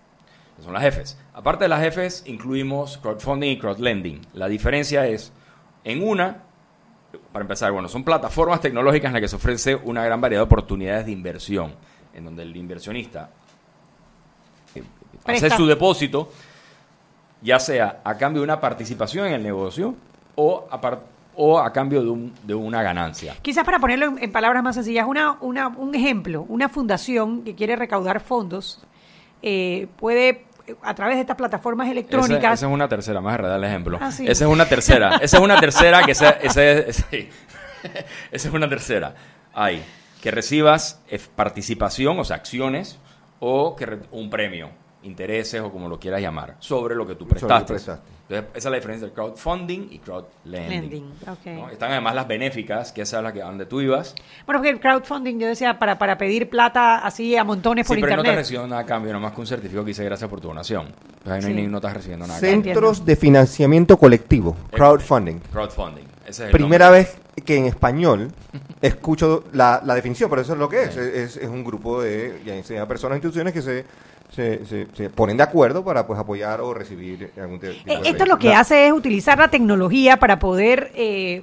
Esas son las Fs. Aparte de las Fs, incluimos crowdfunding y crowdlending. La diferencia es, en una, para empezar, bueno, son plataformas tecnológicas en las que se ofrece una gran variedad de oportunidades de inversión, en donde el inversionista eh, hace su depósito, ya sea a cambio de una participación en el negocio o a, par- o a cambio de, un- de una ganancia. Quizás para ponerlo en, en palabras más sencillas, una, una, un ejemplo, una fundación que quiere recaudar fondos eh, puede, a través de estas plataformas electrónicas, esa es una tercera, más redar el ejemplo. Ah, sí. Esa es una tercera. Esa es una tercera que esa, esa es, sí. Esa es una tercera. Hay que recibas eh, participación, o sea, acciones, o que un premio, intereses o como lo quieras llamar, sobre lo que tú prestaste. prestaste. Entonces, esa es la diferencia entre crowdfunding y crowdlending. Lending. Están además las benéficas, que esa es la que donde tú ibas. Bueno, porque el crowdfunding, yo decía, para, para pedir plata así a montones por Sí, pero no estás internet. recibiendo nada a cambio, nomás que un certificado que dice gracias por tu donación. Entonces ahí no, Sí. no estás recibiendo nada. Centros de financiamiento colectivo, crowdfunding. Crowdfunding. Ese es el Primera nombre. vez que en español escucho la, la definición, pero eso es lo que es. Es, es un grupo de ya sea personas e instituciones que se, se, se- se ponen de acuerdo para pues apoyar o recibir algún tipo de Eh, Esto lo que hace es utilizar la tecnología para poder eh,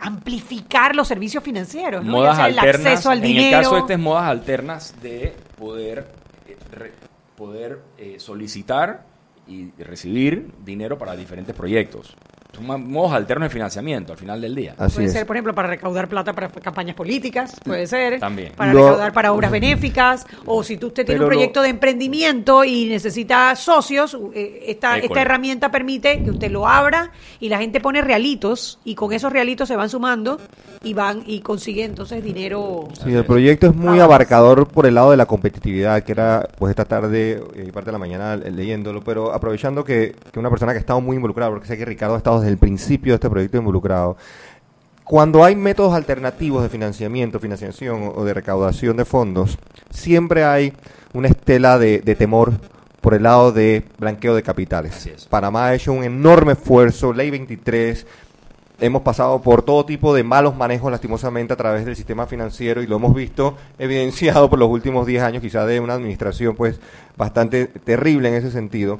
amplificar los servicios financieros, ¿no? modas sea el alternas. acceso al en dinero. el caso este es modas alternas de poder eh, re- poder eh, solicitar y recibir dinero para diferentes proyectos. Modos alternos de financiamiento al final del día. Así puede es. ser, por ejemplo, para recaudar plata para campañas políticas, puede ser. También. Para Lo- recaudar para obras benéficas, o si tú- usted tiene un lo- proyecto de emprendimiento y necesita socios, eh, esta, esta herramienta permite que usted lo abra y la gente pone realitos y con esos realitos se van sumando y van y consiguen entonces dinero. Sí, el proyecto es muy Ah. abarcador por el lado de la competitividad, que era pues esta tarde eh, y parte de la mañana eh, leyéndolo, pero aprovechando que, que una persona que ha estado muy involucrada, porque sé que Ricardo ha estado desde el principio de este proyecto involucrado, cuando hay métodos alternativos de financiamiento, financiación o- de recaudación de fondos, siempre hay una estela de, de temor por el lado de blanqueo de capitales. Panamá ha hecho un enorme esfuerzo, ley 23, hemos pasado por todo tipo de malos manejos lastimosamente a través del sistema financiero y lo hemos visto evidenciado por los últimos 10 años quizá de una administración pues bastante terrible en ese sentido.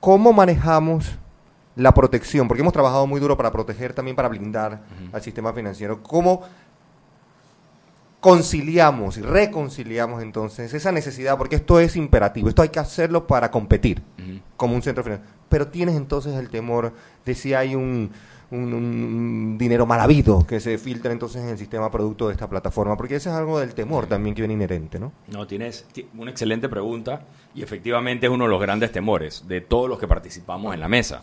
¿Cómo manejamos la protección? Porque hemos trabajado muy duro para proteger también para blindar al sistema financiero. ¿Cómo conciliamos y reconciliamos entonces esa necesidad? Porque esto es imperativo, esto hay que hacerlo para competir como un centro financiero. Pero tienes entonces el temor de si hay un, un, un dinero mal habido que se filtra entonces en el sistema producto de esta plataforma, porque ese es algo del temor también que viene inherente, ¿no? No, tienes ti- una excelente pregunta y efectivamente es uno de los grandes temores de todos los que participamos en la mesa.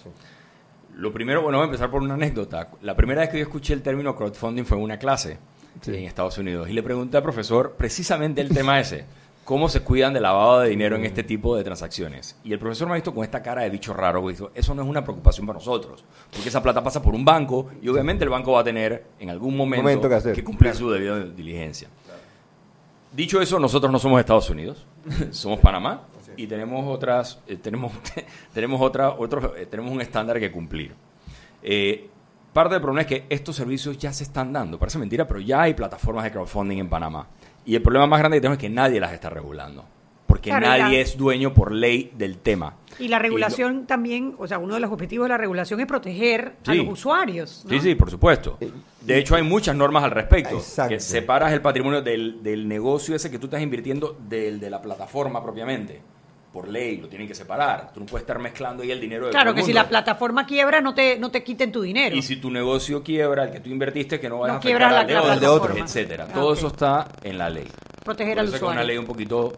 Lo primero, bueno, voy a empezar por una anécdota. La primera vez que yo escuché el término crowdfunding fue en una clase en Estados Unidos y le pregunté al profesor precisamente el tema ese. ¿Cómo se cuidan del lavado de dinero en este tipo de transacciones? Y el profesor me ha visto con esta cara de bicho raro, porque dijo, eso no es una preocupación para nosotros, porque esa plata pasa por un banco y obviamente el banco va a tener en algún momento, Momento que hacer. que cumplir su debida diligencia. Dicho eso, nosotros no somos Estados Unidos, somos Panamá y tenemos otras, eh, tenemos, tenemos otra, otros, eh, tenemos un estándar que cumplir. Eh, parte del problema es que estos servicios ya se están dando. Parece mentira, pero ya hay plataformas de crowdfunding en Panamá. Y el problema más grande que tenemos es que nadie las está regulando. Porque Claro, nadie la- es dueño por ley del tema. Y la lo- regulación también, o sea, uno de los objetivos de la regulación es proteger a los usuarios. ¿no? Sí, sí, por supuesto. De hecho, hay muchas normas al respecto. Exacto. Que separas el patrimonio del, del negocio ese que tú estás invirtiendo del de la plataforma propiamente. Por ley, lo tienen que separar. Tú no puedes estar mezclando ahí el dinero de todo Claro, el que si la plataforma quiebra, no te, no te quiten tu dinero. Y si tu negocio quiebra, el que tú invertiste, que no vayas No a afectar la- al la de otro, plataforma. etcétera. Ah, Todo eso está en la ley. Proteger al eso es una usuario. ley un poquito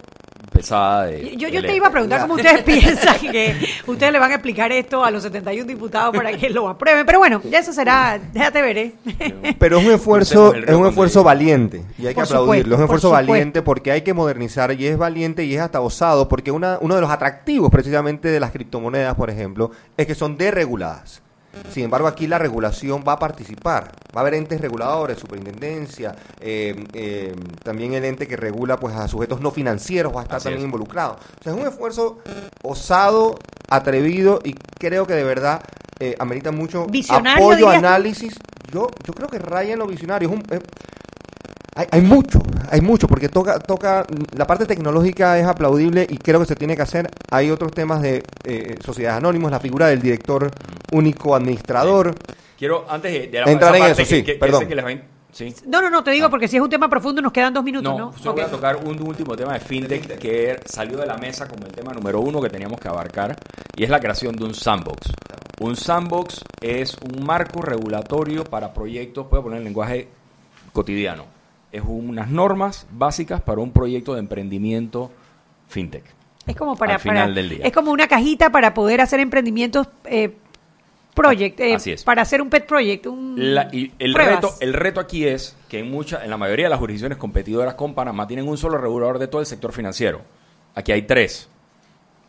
pesada de... Yo, de yo te iba a preguntar cómo ustedes piensan que ustedes le van a explicar esto a los 71 diputados para que lo aprueben. Pero bueno, ya eso será, déjate ver, ¿eh? Pero es un esfuerzo, es un esfuerzo valiente y hay que Por aplaudirlo. supuesto, es un esfuerzo por valiente porque hay que modernizar y es valiente y es hasta osado porque una, uno de los atractivos precisamente de las criptomonedas, por ejemplo, es que son dereguladas. Sin embargo, aquí la regulación va a participar. Va a haber entes reguladores, superintendencia, eh, eh, también el ente que regula pues a sujetos no financieros va a estar Así también es. involucrado. O sea, es un esfuerzo osado, atrevido y creo que de verdad eh, amerita mucho Visionario, apoyo, dirías análisis. Yo, yo creo que raya en lo visionario. Es un- es- hay, hay mucho, hay mucho, porque toca, toca, la parte tecnológica es aplaudible y creo que se tiene que hacer. Hay otros temas de eh, sociedades anónimas, la figura del director único administrador. Quiero, antes de, de la Entrar en parte eso, sí, que, perdón. sé que les va a in- sí. No, no, no, te digo porque si es un tema profundo nos quedan dos minutos, ¿no? No, solo voy a tocar un último tema de fintech que salió de la mesa como el tema número uno que teníamos que abarcar y es la creación de un sandbox. Un sandbox es un marco regulatorio para proyectos, puedo poner el lenguaje cotidiano. Es unas normas básicas para un proyecto de emprendimiento fintech. Es como para, Al final para- del día. es como una cajita para poder hacer emprendimientos eh, project, eh, Así es. para hacer un pet project, un La- y el pruebas. reto, el reto aquí es que en mucha, en la mayoría de las jurisdicciones competidoras con Panamá tienen un solo regulador de todo el sector financiero. Aquí hay tres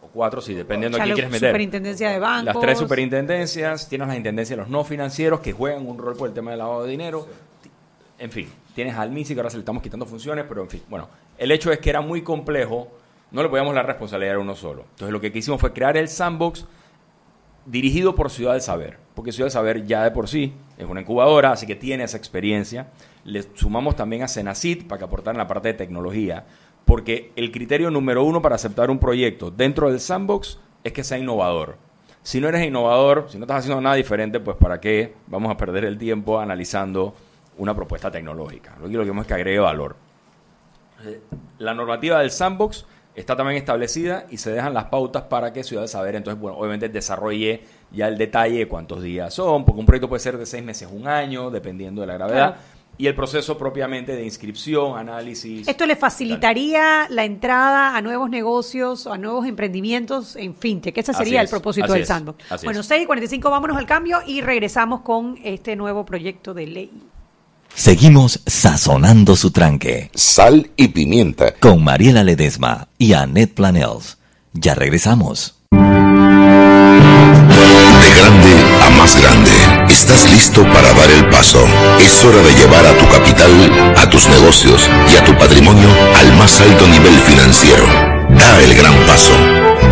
o cuatro, si dependiendo O sea, a quién quieres meter. superintendencia de bancos. Las tres superintendencias, tienes las intendencias de los no financieros que juegan un rol por el tema del lavado de dinero. En fin, tienes al MISI que ahora se le estamos quitando funciones, pero en fin, bueno, el hecho es que era muy complejo, no le podíamos la responsabilidad a uno solo. Entonces lo que quisimos fue crear el sandbox dirigido por Ciudad del Saber, porque Ciudad del Saber ya de por sí es una incubadora, así que tiene esa experiencia. Le sumamos también a Senacit para que aportaran la parte de tecnología, porque el criterio número uno para aceptar un proyecto dentro del sandbox es que sea innovador. Si no eres innovador, si no estás haciendo nada diferente, pues para qué vamos a perder el tiempo analizando una propuesta tecnológica. Lo que queremos es que agregue valor. Eh, La normativa del sandbox está también establecida y se dejan las pautas para que Ciudad de Saber, entonces, bueno, obviamente desarrolle ya el detalle de cuántos días son, porque un proyecto puede ser de seis meses, un año, dependiendo de la gravedad, Claro. y el proceso propiamente de inscripción, análisis. Esto le facilitaría la entrada a nuevos negocios, a nuevos emprendimientos en fintech. Ese sería el propósito del es, sandbox. Bueno, es. 6 y 45, vámonos al cambio y regresamos con este nuevo proyecto de ley. Seguimos sazonando su tranque. Sal y pimienta. Con Mariela Ledesma y Annette Planels. Ya regresamos. De grande a más grande. Estás listo para dar el paso. Es hora de llevar a tu capital, a tus negocios y a tu patrimonio al más alto nivel financiero. Da el gran paso.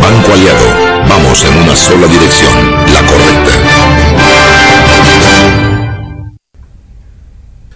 Banco Aliado. Vamos en una sola dirección, la correcta.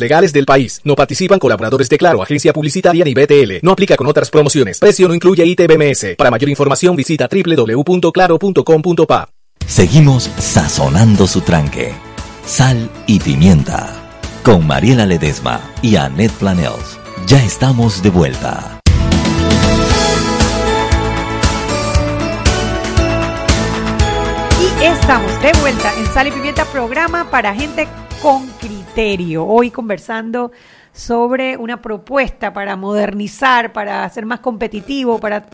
legales del país. No participan colaboradores de Claro, agencia publicitaria ni BTL. No aplica con otras promociones. Precio no incluye ITBMS. Para mayor información visita www.claro.com.pa. Seguimos sazonando su tranque. Sal y pimienta. Con Mariela Ledesma y Annette Planels. Ya estamos de vuelta. Y estamos de vuelta en Sal y Pimienta, programa para gente con Hoy conversando sobre una propuesta para modernizar, para ser más competitivo, para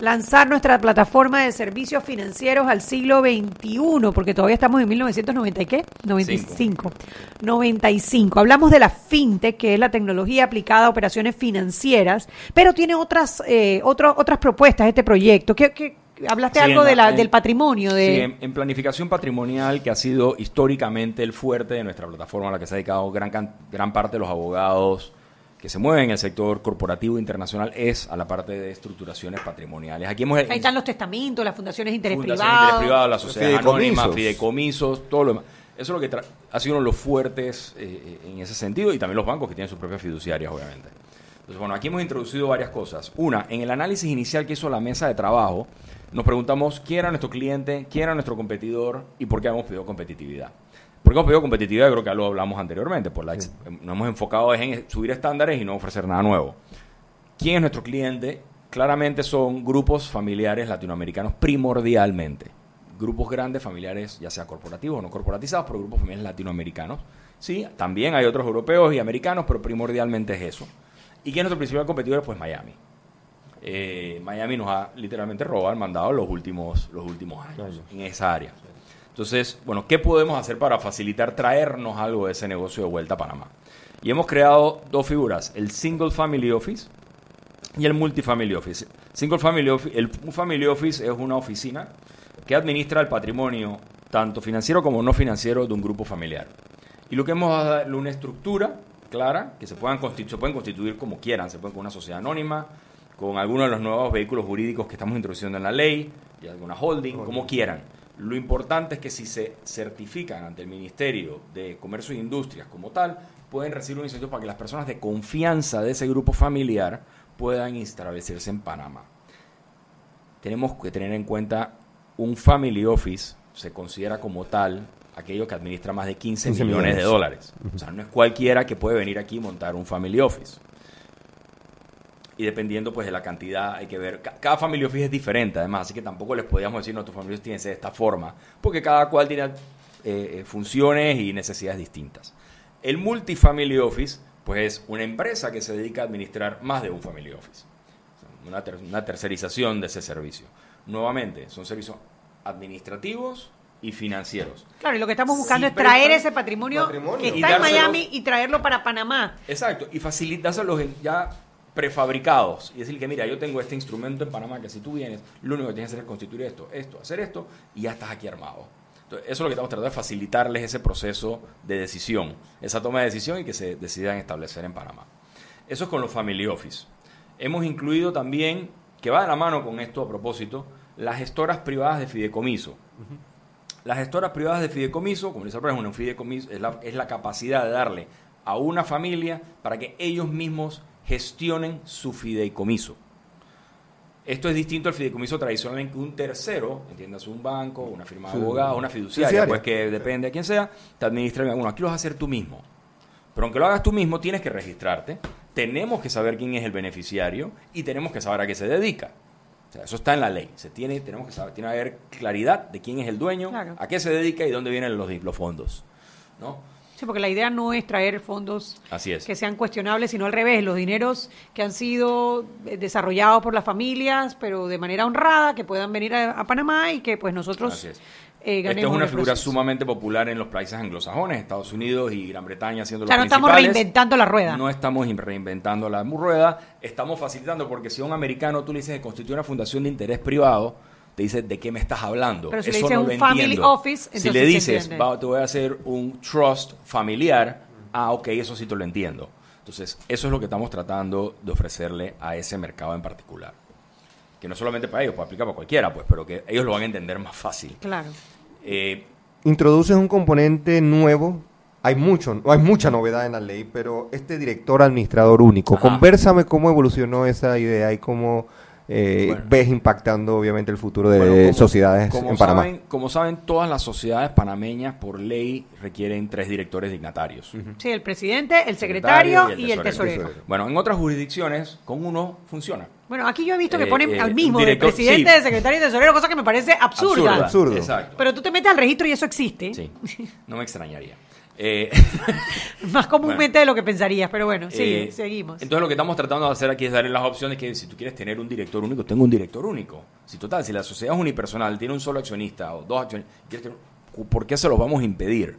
lanzar nuestra plataforma de servicios financieros al siglo XXI, porque todavía estamos en 1990 y qué? 95. 95. Hablamos de la fintech, que es la tecnología aplicada a operaciones financieras, pero tiene otras eh, otras propuestas este proyecto. ¿Qué, qué- hablaste Sí, algo en de la- la, en- del patrimonio de Sí, en, en planificación patrimonial, que ha sido históricamente el fuerte de nuestra plataforma, a la que se ha dedicado gran, can- gran parte de los abogados que se mueven en el sector corporativo internacional, es a la parte de estructuraciones patrimoniales. Aquí hemos Ahí están los testamentos, las fundaciones de interés fundaciones de privado. interés privado, las sociedades Fideicomisos. anónimas, fideicomisos, todo lo demás. Eso es lo que ha sido uno de los fuertes eh, en ese sentido y también los bancos que tienen sus propias fiduciarias, obviamente. Entonces, bueno, aquí hemos introducido varias cosas. Una, en el análisis inicial que hizo la mesa de trabajo, nos preguntamos quién era nuestro cliente, quién era nuestro competidor y por qué hemos pedido competitividad. ¿Por qué hemos pedido competitividad? Creo que ya lo hablamos anteriormente. Por la Nos hemos enfocado en subir estándares y no ofrecer nada nuevo. ¿Quién es nuestro cliente? Claramente son grupos familiares latinoamericanos primordialmente. Grupos grandes familiares, ya sea corporativos o no corporatizados, pero grupos familiares latinoamericanos. Sí, también hay otros europeos y americanos, pero primordialmente es eso. ¿Y quién es nuestro principal competidor? Pues Miami. Eh, Miami nos ha literalmente robado el mandado los últimos, los últimos años en esa área. Entonces, bueno, ¿qué podemos hacer para facilitar traernos algo de ese negocio de vuelta a Panamá? Y hemos creado dos figuras, el Single Family Office y el Multifamily Office. Single Family Office, el Family Office es una oficina que administra el patrimonio tanto financiero como no financiero de un grupo familiar. Y lo que hemos dado es una estructura clara, que se, puedan se pueden constituir como quieran, se pueden con una sociedad anónima, con alguno de los nuevos vehículos jurídicos que estamos introduciendo en la ley, y alguna holding, como quieran. Lo importante es que si se certifican ante el Ministerio de Comercio e Industrias como tal, pueden recibir un incentivo para que las personas de confianza de ese grupo familiar puedan establecerse en Panamá. Tenemos que tener en cuenta un family office se considera como tal aquello que administra más de 15, 15 millones, de dólares. O sea, no es cualquiera que puede venir aquí y montar un family office. Y dependiendo pues de la cantidad, hay que ver. ca- Cada family office es diferente, además, así que tampoco les podíamos decir, no, tu family office tiene que ser de esta forma, porque cada cual tiene eh, eh, funciones y necesidades distintas. El multifamily office, pues es una empresa que se dedica a administrar más de un family office. Una, ter- una tercerización de ese servicio. Nuevamente, son servicios administrativos y financieros. Claro, y lo que estamos buscando es traer ese patrimonio, patrimonio. que está en Miami y traerlo para Panamá. Exacto, y facilitárselos ya prefabricados y decir que mira, yo tengo este instrumento en Panamá que si tú vienes, lo único que tienes que hacer es constituir esto, esto, hacer esto y ya estás aquí armado. Entonces, eso es lo que estamos tratando de facilitarles ese proceso de decisión, esa toma de decisión y que se decidan establecer en Panamá. Eso es con los family office. Hemos incluido también, que va de la mano con esto a propósito, las gestoras privadas de fideicomiso. Las gestoras privadas de fideicomiso, como dice el programa, un fideicomiso es la, es la capacidad de darle a una familia para que ellos mismos gestionen su fideicomiso. Esto es distinto al fideicomiso tradicional en que un tercero, entiendas un banco, una firma de abogados, una fiduciaria, Fiduciaria. pues que depende de quién sea, te administra bien. Bueno, aquí lo vas a hacer tú mismo. Pero aunque lo hagas tú mismo, tienes que registrarte. Tenemos que saber quién es el beneficiario y tenemos que saber a qué se dedica. O sea, eso está en la ley. Se tiene, tenemos que saber, tiene que haber claridad de quién es el dueño, Claro. a qué se dedica y dónde vienen los, los fondos. ¿no? Sí, porque la idea no es traer fondos Así es. que sean cuestionables, sino al revés, los dineros que han sido eh, desarrollados por las familias, pero de manera honrada, que puedan venir a, a Panamá y que pues nosotros. Eh, Esta ganemos es una figura sumamente popular en los países anglosajones, Estados Unidos y Gran Bretaña siendo O sea, los no estamos reinventando la rueda. No estamos in- reinventando la rueda, estamos facilitando porque si a un americano tú le dices que constituye una fundación de interés privado, te dice de qué me estás hablando. Pero si le Eso dices no un lo family entiendo. office, si le dices. "Va, te voy a hacer un trust familiar, ah, ok, eso sí te lo entiendo. Entonces, eso es lo que estamos tratando de ofrecerle a ese mercado en particular. Que no solamente para ellos, puede aplicar para cualquiera, pues, pero que ellos lo van a entender más fácil. Claro. Eh, Introduces un componente nuevo. Hay mucho, hay mucha novedad en la ley, pero este director administrador único, Ajá. conversame cómo evolucionó esa idea y cómo eh, Bueno. ves impactando obviamente el futuro de Bueno, como- sociedades como en Panamá. Saben, como saben, todas las sociedades panameñas por ley requieren tres directores dignatarios. Sí, el presidente, el secretario, y el, tesorero. tesorero. Bueno, en otras jurisdicciones, con uno funciona. Bueno, aquí yo he visto que Eh, ponen eh, al mismo, director- presidente, sí. el secretario y tesorero, cosa que me parece absurda. Absurda, Exacto. Pero tú te metes al registro y eso existe. Sí, no me extrañaría. Eh, Más comúnmente de lo que pensarías, pero bueno, sí, eh, seguimos. Entonces lo que estamos tratando de hacer aquí es darle las opciones que si tú quieres tener un director único, tengo un director único. Si total, si la sociedad es unipersonal, tiene un solo accionista o dos accionistas, ¿por qué se los vamos a impedir?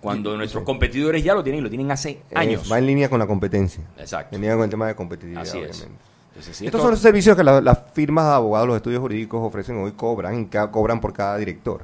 Cuando nuestros competidores ya lo tienen y lo tienen hace Eh, años. va en línea con la competencia. Exacto. En línea con el tema de competitividad, Así es. obviamente. Entonces, sí, Estos esto- son los servicios que la- las firmas de abogados, los estudios jurídicos ofrecen hoy, cobran y cobran por cada director.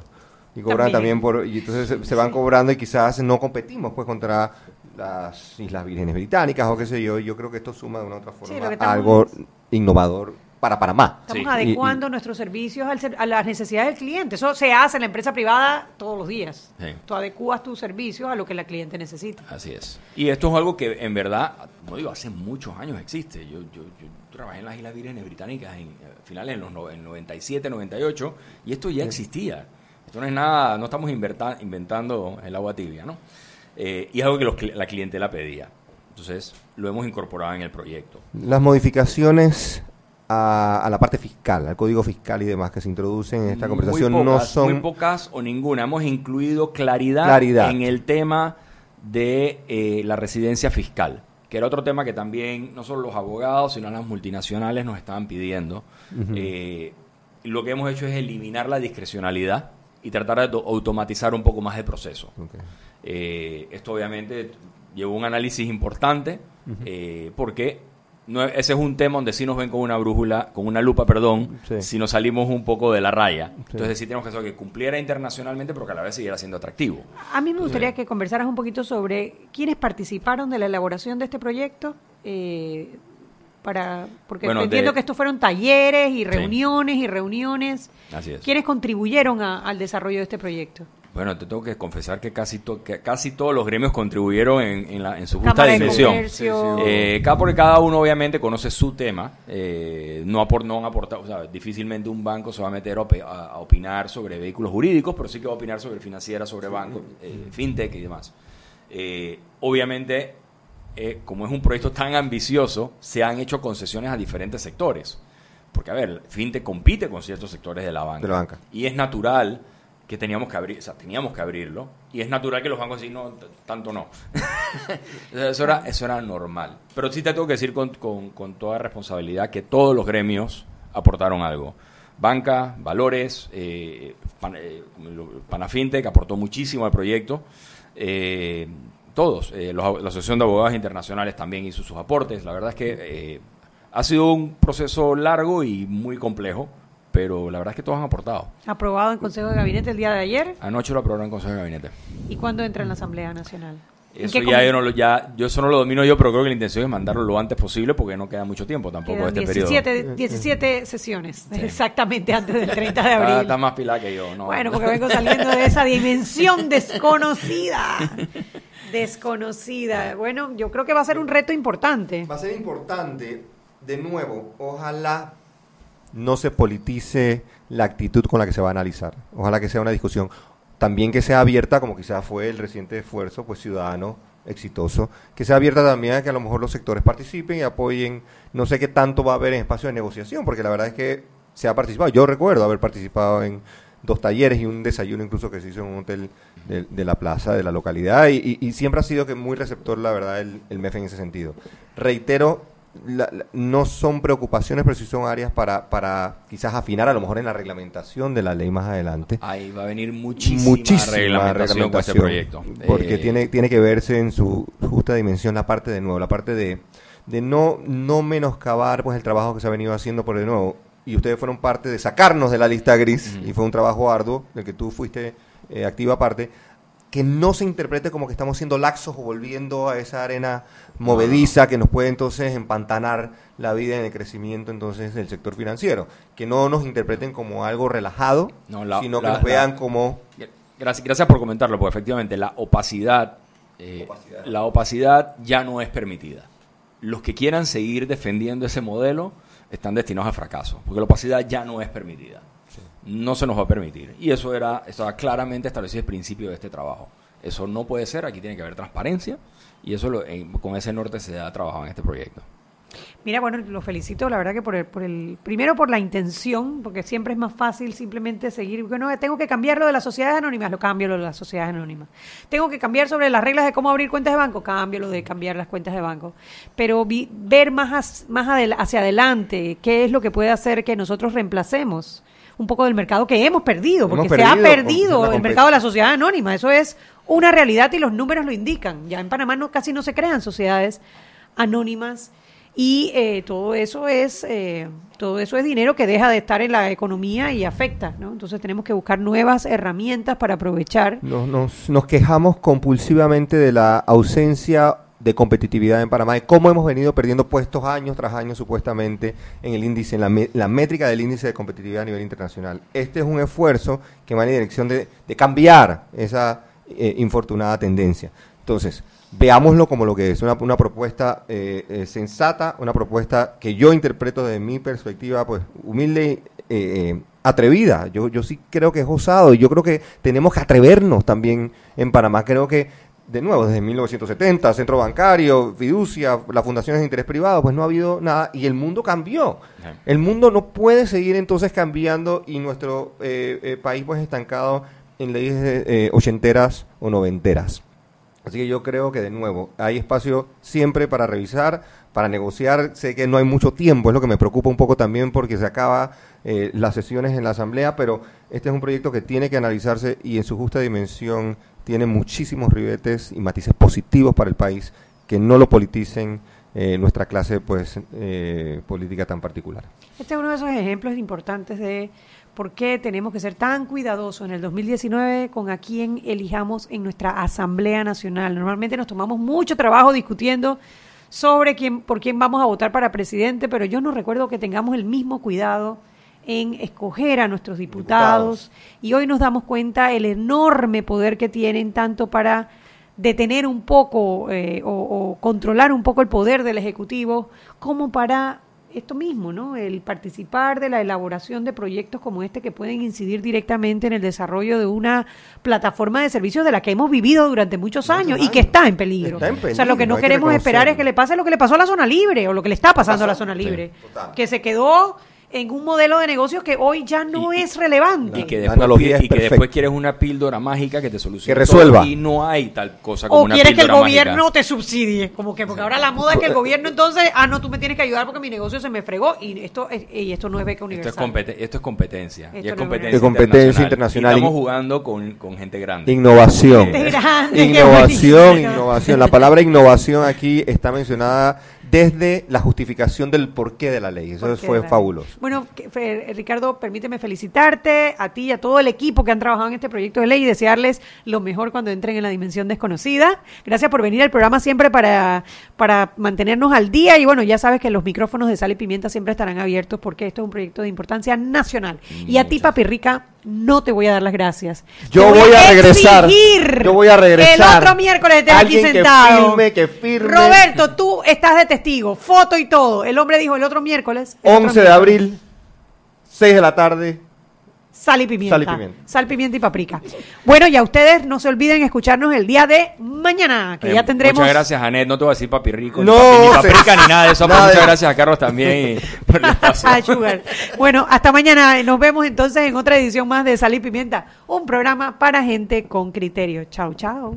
Y cobran También. también, por, y entonces se, se van cobrando y quizás no competimos pues contra las Islas Vírgenes Británicas o qué sé yo. Yo creo que esto suma de una u otra forma estamos- algo innovador para Panamá. Estamos Y- y- adecuando nuestros servicios al ser- a las necesidades del cliente. Eso se hace en la empresa privada todos los días. Sí. Tú adecuas tus servicios a lo que la cliente necesita. Así es. Y esto es algo que en verdad, como digo, hace muchos años existe. Yo, yo, yo trabajé en las Islas Vírgenes Británicas en eh, finales en los no- en 97, 98 y esto ya existía. Esto no es nada, no estamos inventando el agua tibia, ¿no? Eh, y es algo que los la clientela pedía. Entonces, lo hemos incorporado en el proyecto. Las modificaciones a, a la parte fiscal, al código fiscal y demás que se introducen en esta conversación no son... Muy pocas o ninguna. Hemos incluido claridad, Claridad. en el tema de eh, la residencia fiscal, que era otro tema que también no solo los abogados, sino las multinacionales nos estaban pidiendo. Eh, lo que hemos hecho es eliminar la discrecionalidad y tratar de auto- automatizar un poco más el proceso. Eh, esto obviamente llevó un análisis importante eh, porque no, ese es un tema donde sí nos ven con una brújula, con una lupa, perdón, Sí. si nos salimos un poco de la raya. Sí. Entonces sí tenemos que hacer que cumpliera internacionalmente, pero que a la vez siguiera siendo atractivo. A mí me gustaría que conversaras un poquito sobre quiénes participaron de la elaboración de este proyecto. eh, para Porque Bueno, entiendo de- que estos fueron talleres y Sí. reuniones y reuniones. Así es. ¿Quiénes contribuyeron a- al desarrollo de este proyecto? Bueno, te tengo que confesar que casi, to- que casi todos los gremios contribuyeron en, en la- en su justa Cámara dimensión. Comercio. Sí, sí. Eh, cada, porque cada uno obviamente conoce su tema. eh, no, apor- no han aportado, o sea, difícilmente un banco se va a meter a, opi- a- a opinar sobre vehículos jurídicos, pero sí que va a opinar sobre financiera, sobre bancos, eh, fintech y demás. Eh, obviamente, eh, como es un proyecto tan ambicioso, se han hecho concesiones a diferentes sectores. Porque, a ver, fintech compite con ciertos sectores de la banca. De la banca. Y es natural que teníamos que abrir, o sea, teníamos que abrirlo. Y es natural que los bancos sí, no, tanto no. Eso, era, eso era normal. Pero sí te tengo que decir con, con- con toda responsabilidad que todos los gremios aportaron algo. Banca, valores, eh, Pan- eh, Panafintech aportó muchísimo al proyecto. Eh, todos, eh, los- la Asociación de Abogados Internacionales también hizo sus aportes. La verdad es que eh, ha sido un proceso largo y muy complejo, pero la verdad es que todos han aportado. Aprobado en Consejo de Gabinete el día de ayer. Anoche lo aprobaron en Consejo de Gabinete. ¿Y cuándo entra en la Asamblea Nacional? Eso ya yo, no lo, ya yo eso no lo domino yo, pero creo que la intención es mandarlo lo antes posible porque no queda mucho tiempo tampoco Quedan de este 17, periodo. 17 sesiones, exactamente antes del 30 de Está, abril. está más pilada que yo, ¿no? Bueno, porque vengo saliendo de esa dimensión desconocida. Desconocida. Bueno, yo creo que va a ser un reto importante. Va a ser importante, de nuevo, ojalá no se politice la actitud con la que se va a analizar. Ojalá que sea una discusión también que sea abierta, como quizás fue el reciente esfuerzo pues ciudadano exitoso, que sea abierta también a que a lo mejor los sectores participen y apoyen, no sé qué tanto va a haber en espacio de negociación, porque la verdad es que se ha participado, yo recuerdo haber participado en dos talleres y un desayuno incluso que se hizo en un hotel de, la plaza, de la localidad, y siempre ha sido que muy receptor, la verdad, el, el MEF en ese sentido. Reitero, la- la- no son preocupaciones, pero sí son áreas para, para quizás afinar a lo mejor en la reglamentación de la ley más adelante. Ahí va a venir muchísima, Muchísima reglamentación, con este proyecto. Porque Eh, tiene, tiene que verse en su justa dimensión la parte de nuevo, la parte de, de no, no menoscabar pues el trabajo que se ha venido haciendo por de nuevo. Y ustedes fueron parte de sacarnos de la lista gris, y fue un trabajo arduo, del que tú fuiste eh, activa parte, que no se interprete como que estamos siendo laxos o volviendo a esa arena movediza que nos puede entonces empantanar la vida en el crecimiento entonces del sector financiero. Que no nos interpreten como algo relajado, No, la- sino que nos vean la- como Gracias, gracias por comentarlo, porque efectivamente la opacidad, eh, la opacidad ya no es permitida. Los que quieran seguir defendiendo ese modelo están destinados a fracaso, porque la opacidad ya no es permitida. No se nos va a permitir. Y eso era, estaba claramente establecido el principio de este trabajo. Eso no puede ser, aquí tiene que haber transparencia, y eso lo- en- con ese norte se ha trabajado en este proyecto. Mira, bueno, lo felicito, la verdad que por el, por el, primero por la intención, porque siempre es más fácil simplemente seguir, bueno, tengo que cambiar lo de las sociedades anónimas, lo cambio lo de las sociedades anónimas. Tengo que cambiar sobre las reglas de cómo abrir cuentas de banco, cambio lo de cambiar las cuentas de banco. Pero vi- ver más, más adel- hacia adelante, qué es lo que puede hacer que nosotros reemplacemos un poco del mercado que hemos perdido, Hemos porque se ha perdido, el mercado de la sociedad anónima, eso es una realidad y los números lo indican. Ya en Panamá no, casi no se crean sociedades anónimas y eh, todo eso es eh, todo eso es dinero que deja de estar en la economía y afecta, ¿no? Entonces tenemos que buscar nuevas herramientas para aprovechar. Nos, nos, nos quejamos compulsivamente de la ausencia de competitividad en Panamá y cómo hemos venido perdiendo puestos años tras año supuestamente en el índice, en la, métrica del índice de competitividad a nivel internacional. Este es un esfuerzo que va en la dirección de, cambiar esa eh, infortunada tendencia. Entonces, veámoslo como lo que es, una, propuesta eh, eh, sensata, una propuesta que yo interpreto desde mi perspectiva, pues humilde, eh, eh, atrevida. Yo, yo sí creo que es osado y yo creo que tenemos que atrevernos también en Panamá. Creo que, de nuevo, desde 1970, centro bancario, fiducia, las fundaciones de interés privado, pues no ha habido nada y el mundo cambió. El mundo no puede seguir entonces cambiando y nuestro eh, eh, país pues estancado en leyes eh, ochenteras o noventeras. Así que yo creo que de nuevo hay espacio siempre para revisar, para negociar. Sé que no hay mucho tiempo, es lo que me preocupa un poco también porque se acaba eh, las sesiones en la asamblea, pero este es un proyecto que tiene que analizarse y en su justa dimensión tiene muchísimos ribetes y matices positivos para el país que no lo politicen eh, nuestra clase pues eh, política tan particular. Este es uno de esos ejemplos importantes de por qué tenemos que ser tan cuidadosos en el 2019 con a quién elijamos en nuestra Asamblea Nacional. Normalmente nos tomamos mucho trabajo discutiendo sobre quién, por quién vamos a votar para presidente, pero yo no recuerdo que tengamos el mismo cuidado en escoger a nuestros diputados, y hoy nos damos cuenta el enorme poder que tienen tanto para detener un poco eh, o, o controlar un poco el poder del Ejecutivo, como para esto mismo, ¿no? El participar de la elaboración de proyectos como este que pueden incidir directamente en el desarrollo de una plataforma de servicios de la que hemos vivido durante muchos años y que está en peligro. Está en o sea, lo que peligro, no que queremos esperar es que le pase lo que le pasó a la zona libre o lo que le está pasando a la zona libre, que se quedó en un modelo de negocios que hoy ya no es relevante. Y que después, y que después quieres una píldora mágica que te solucione Que resuelva. todo, y no hay tal cosa como O una quieres que el gobierno mágica. te subsidie, como que porque ahora la moda es que el gobierno entonces, ah no, tú me tienes que ayudar porque mi negocio se me fregó y esto es, y esto no es beca Esto es, universal. esto es competencia. y Esto es no es competencia, Es competencia internacional. Y Estamos jugando con, con gente grande. Innovación. Gente grande, qué Innovación, innovación. La palabra innovación aquí está mencionada desde la justificación del porqué de la ley. Eso fue fabuloso. Bueno, que- Fe- Ricardo, permíteme felicitarte a ti y a todo el equipo que han trabajado en este proyecto de ley y desearles lo mejor cuando entren en la dimensión desconocida. Gracias por venir al programa siempre para, para mantenernos al día y bueno, ya sabes que los micrófonos de Sal y Pimienta siempre estarán abiertos porque esto es un proyecto de importancia nacional. Y a ti, Papi Rica, no te voy a dar las gracias. Yo Te voy a regresar. Yo voy a regresar. El otro miércoles estés aquí que sentado. firme, que firme. Roberto, tú estás de testigo, foto y todo. El hombre dijo el otro miércoles. el otro 11 de abril, 6 de la tarde. Sal y pimienta. Sal y pimienta. Sal, pimienta y paprika. Bueno, y a ustedes no se olviden escucharnos el día de mañana, que Eh, ya tendremos. Muchas gracias, Anet. No te voy a decir papi rico, No, ni, papi, ni paprika, ni nada de eso. pero nada de- muchas gracias a Carlos también y por el espacio. Sugar. Bueno, hasta mañana. Nos vemos entonces en otra edición más de Sal y Pimienta, un programa para gente con criterio. Chao, chao.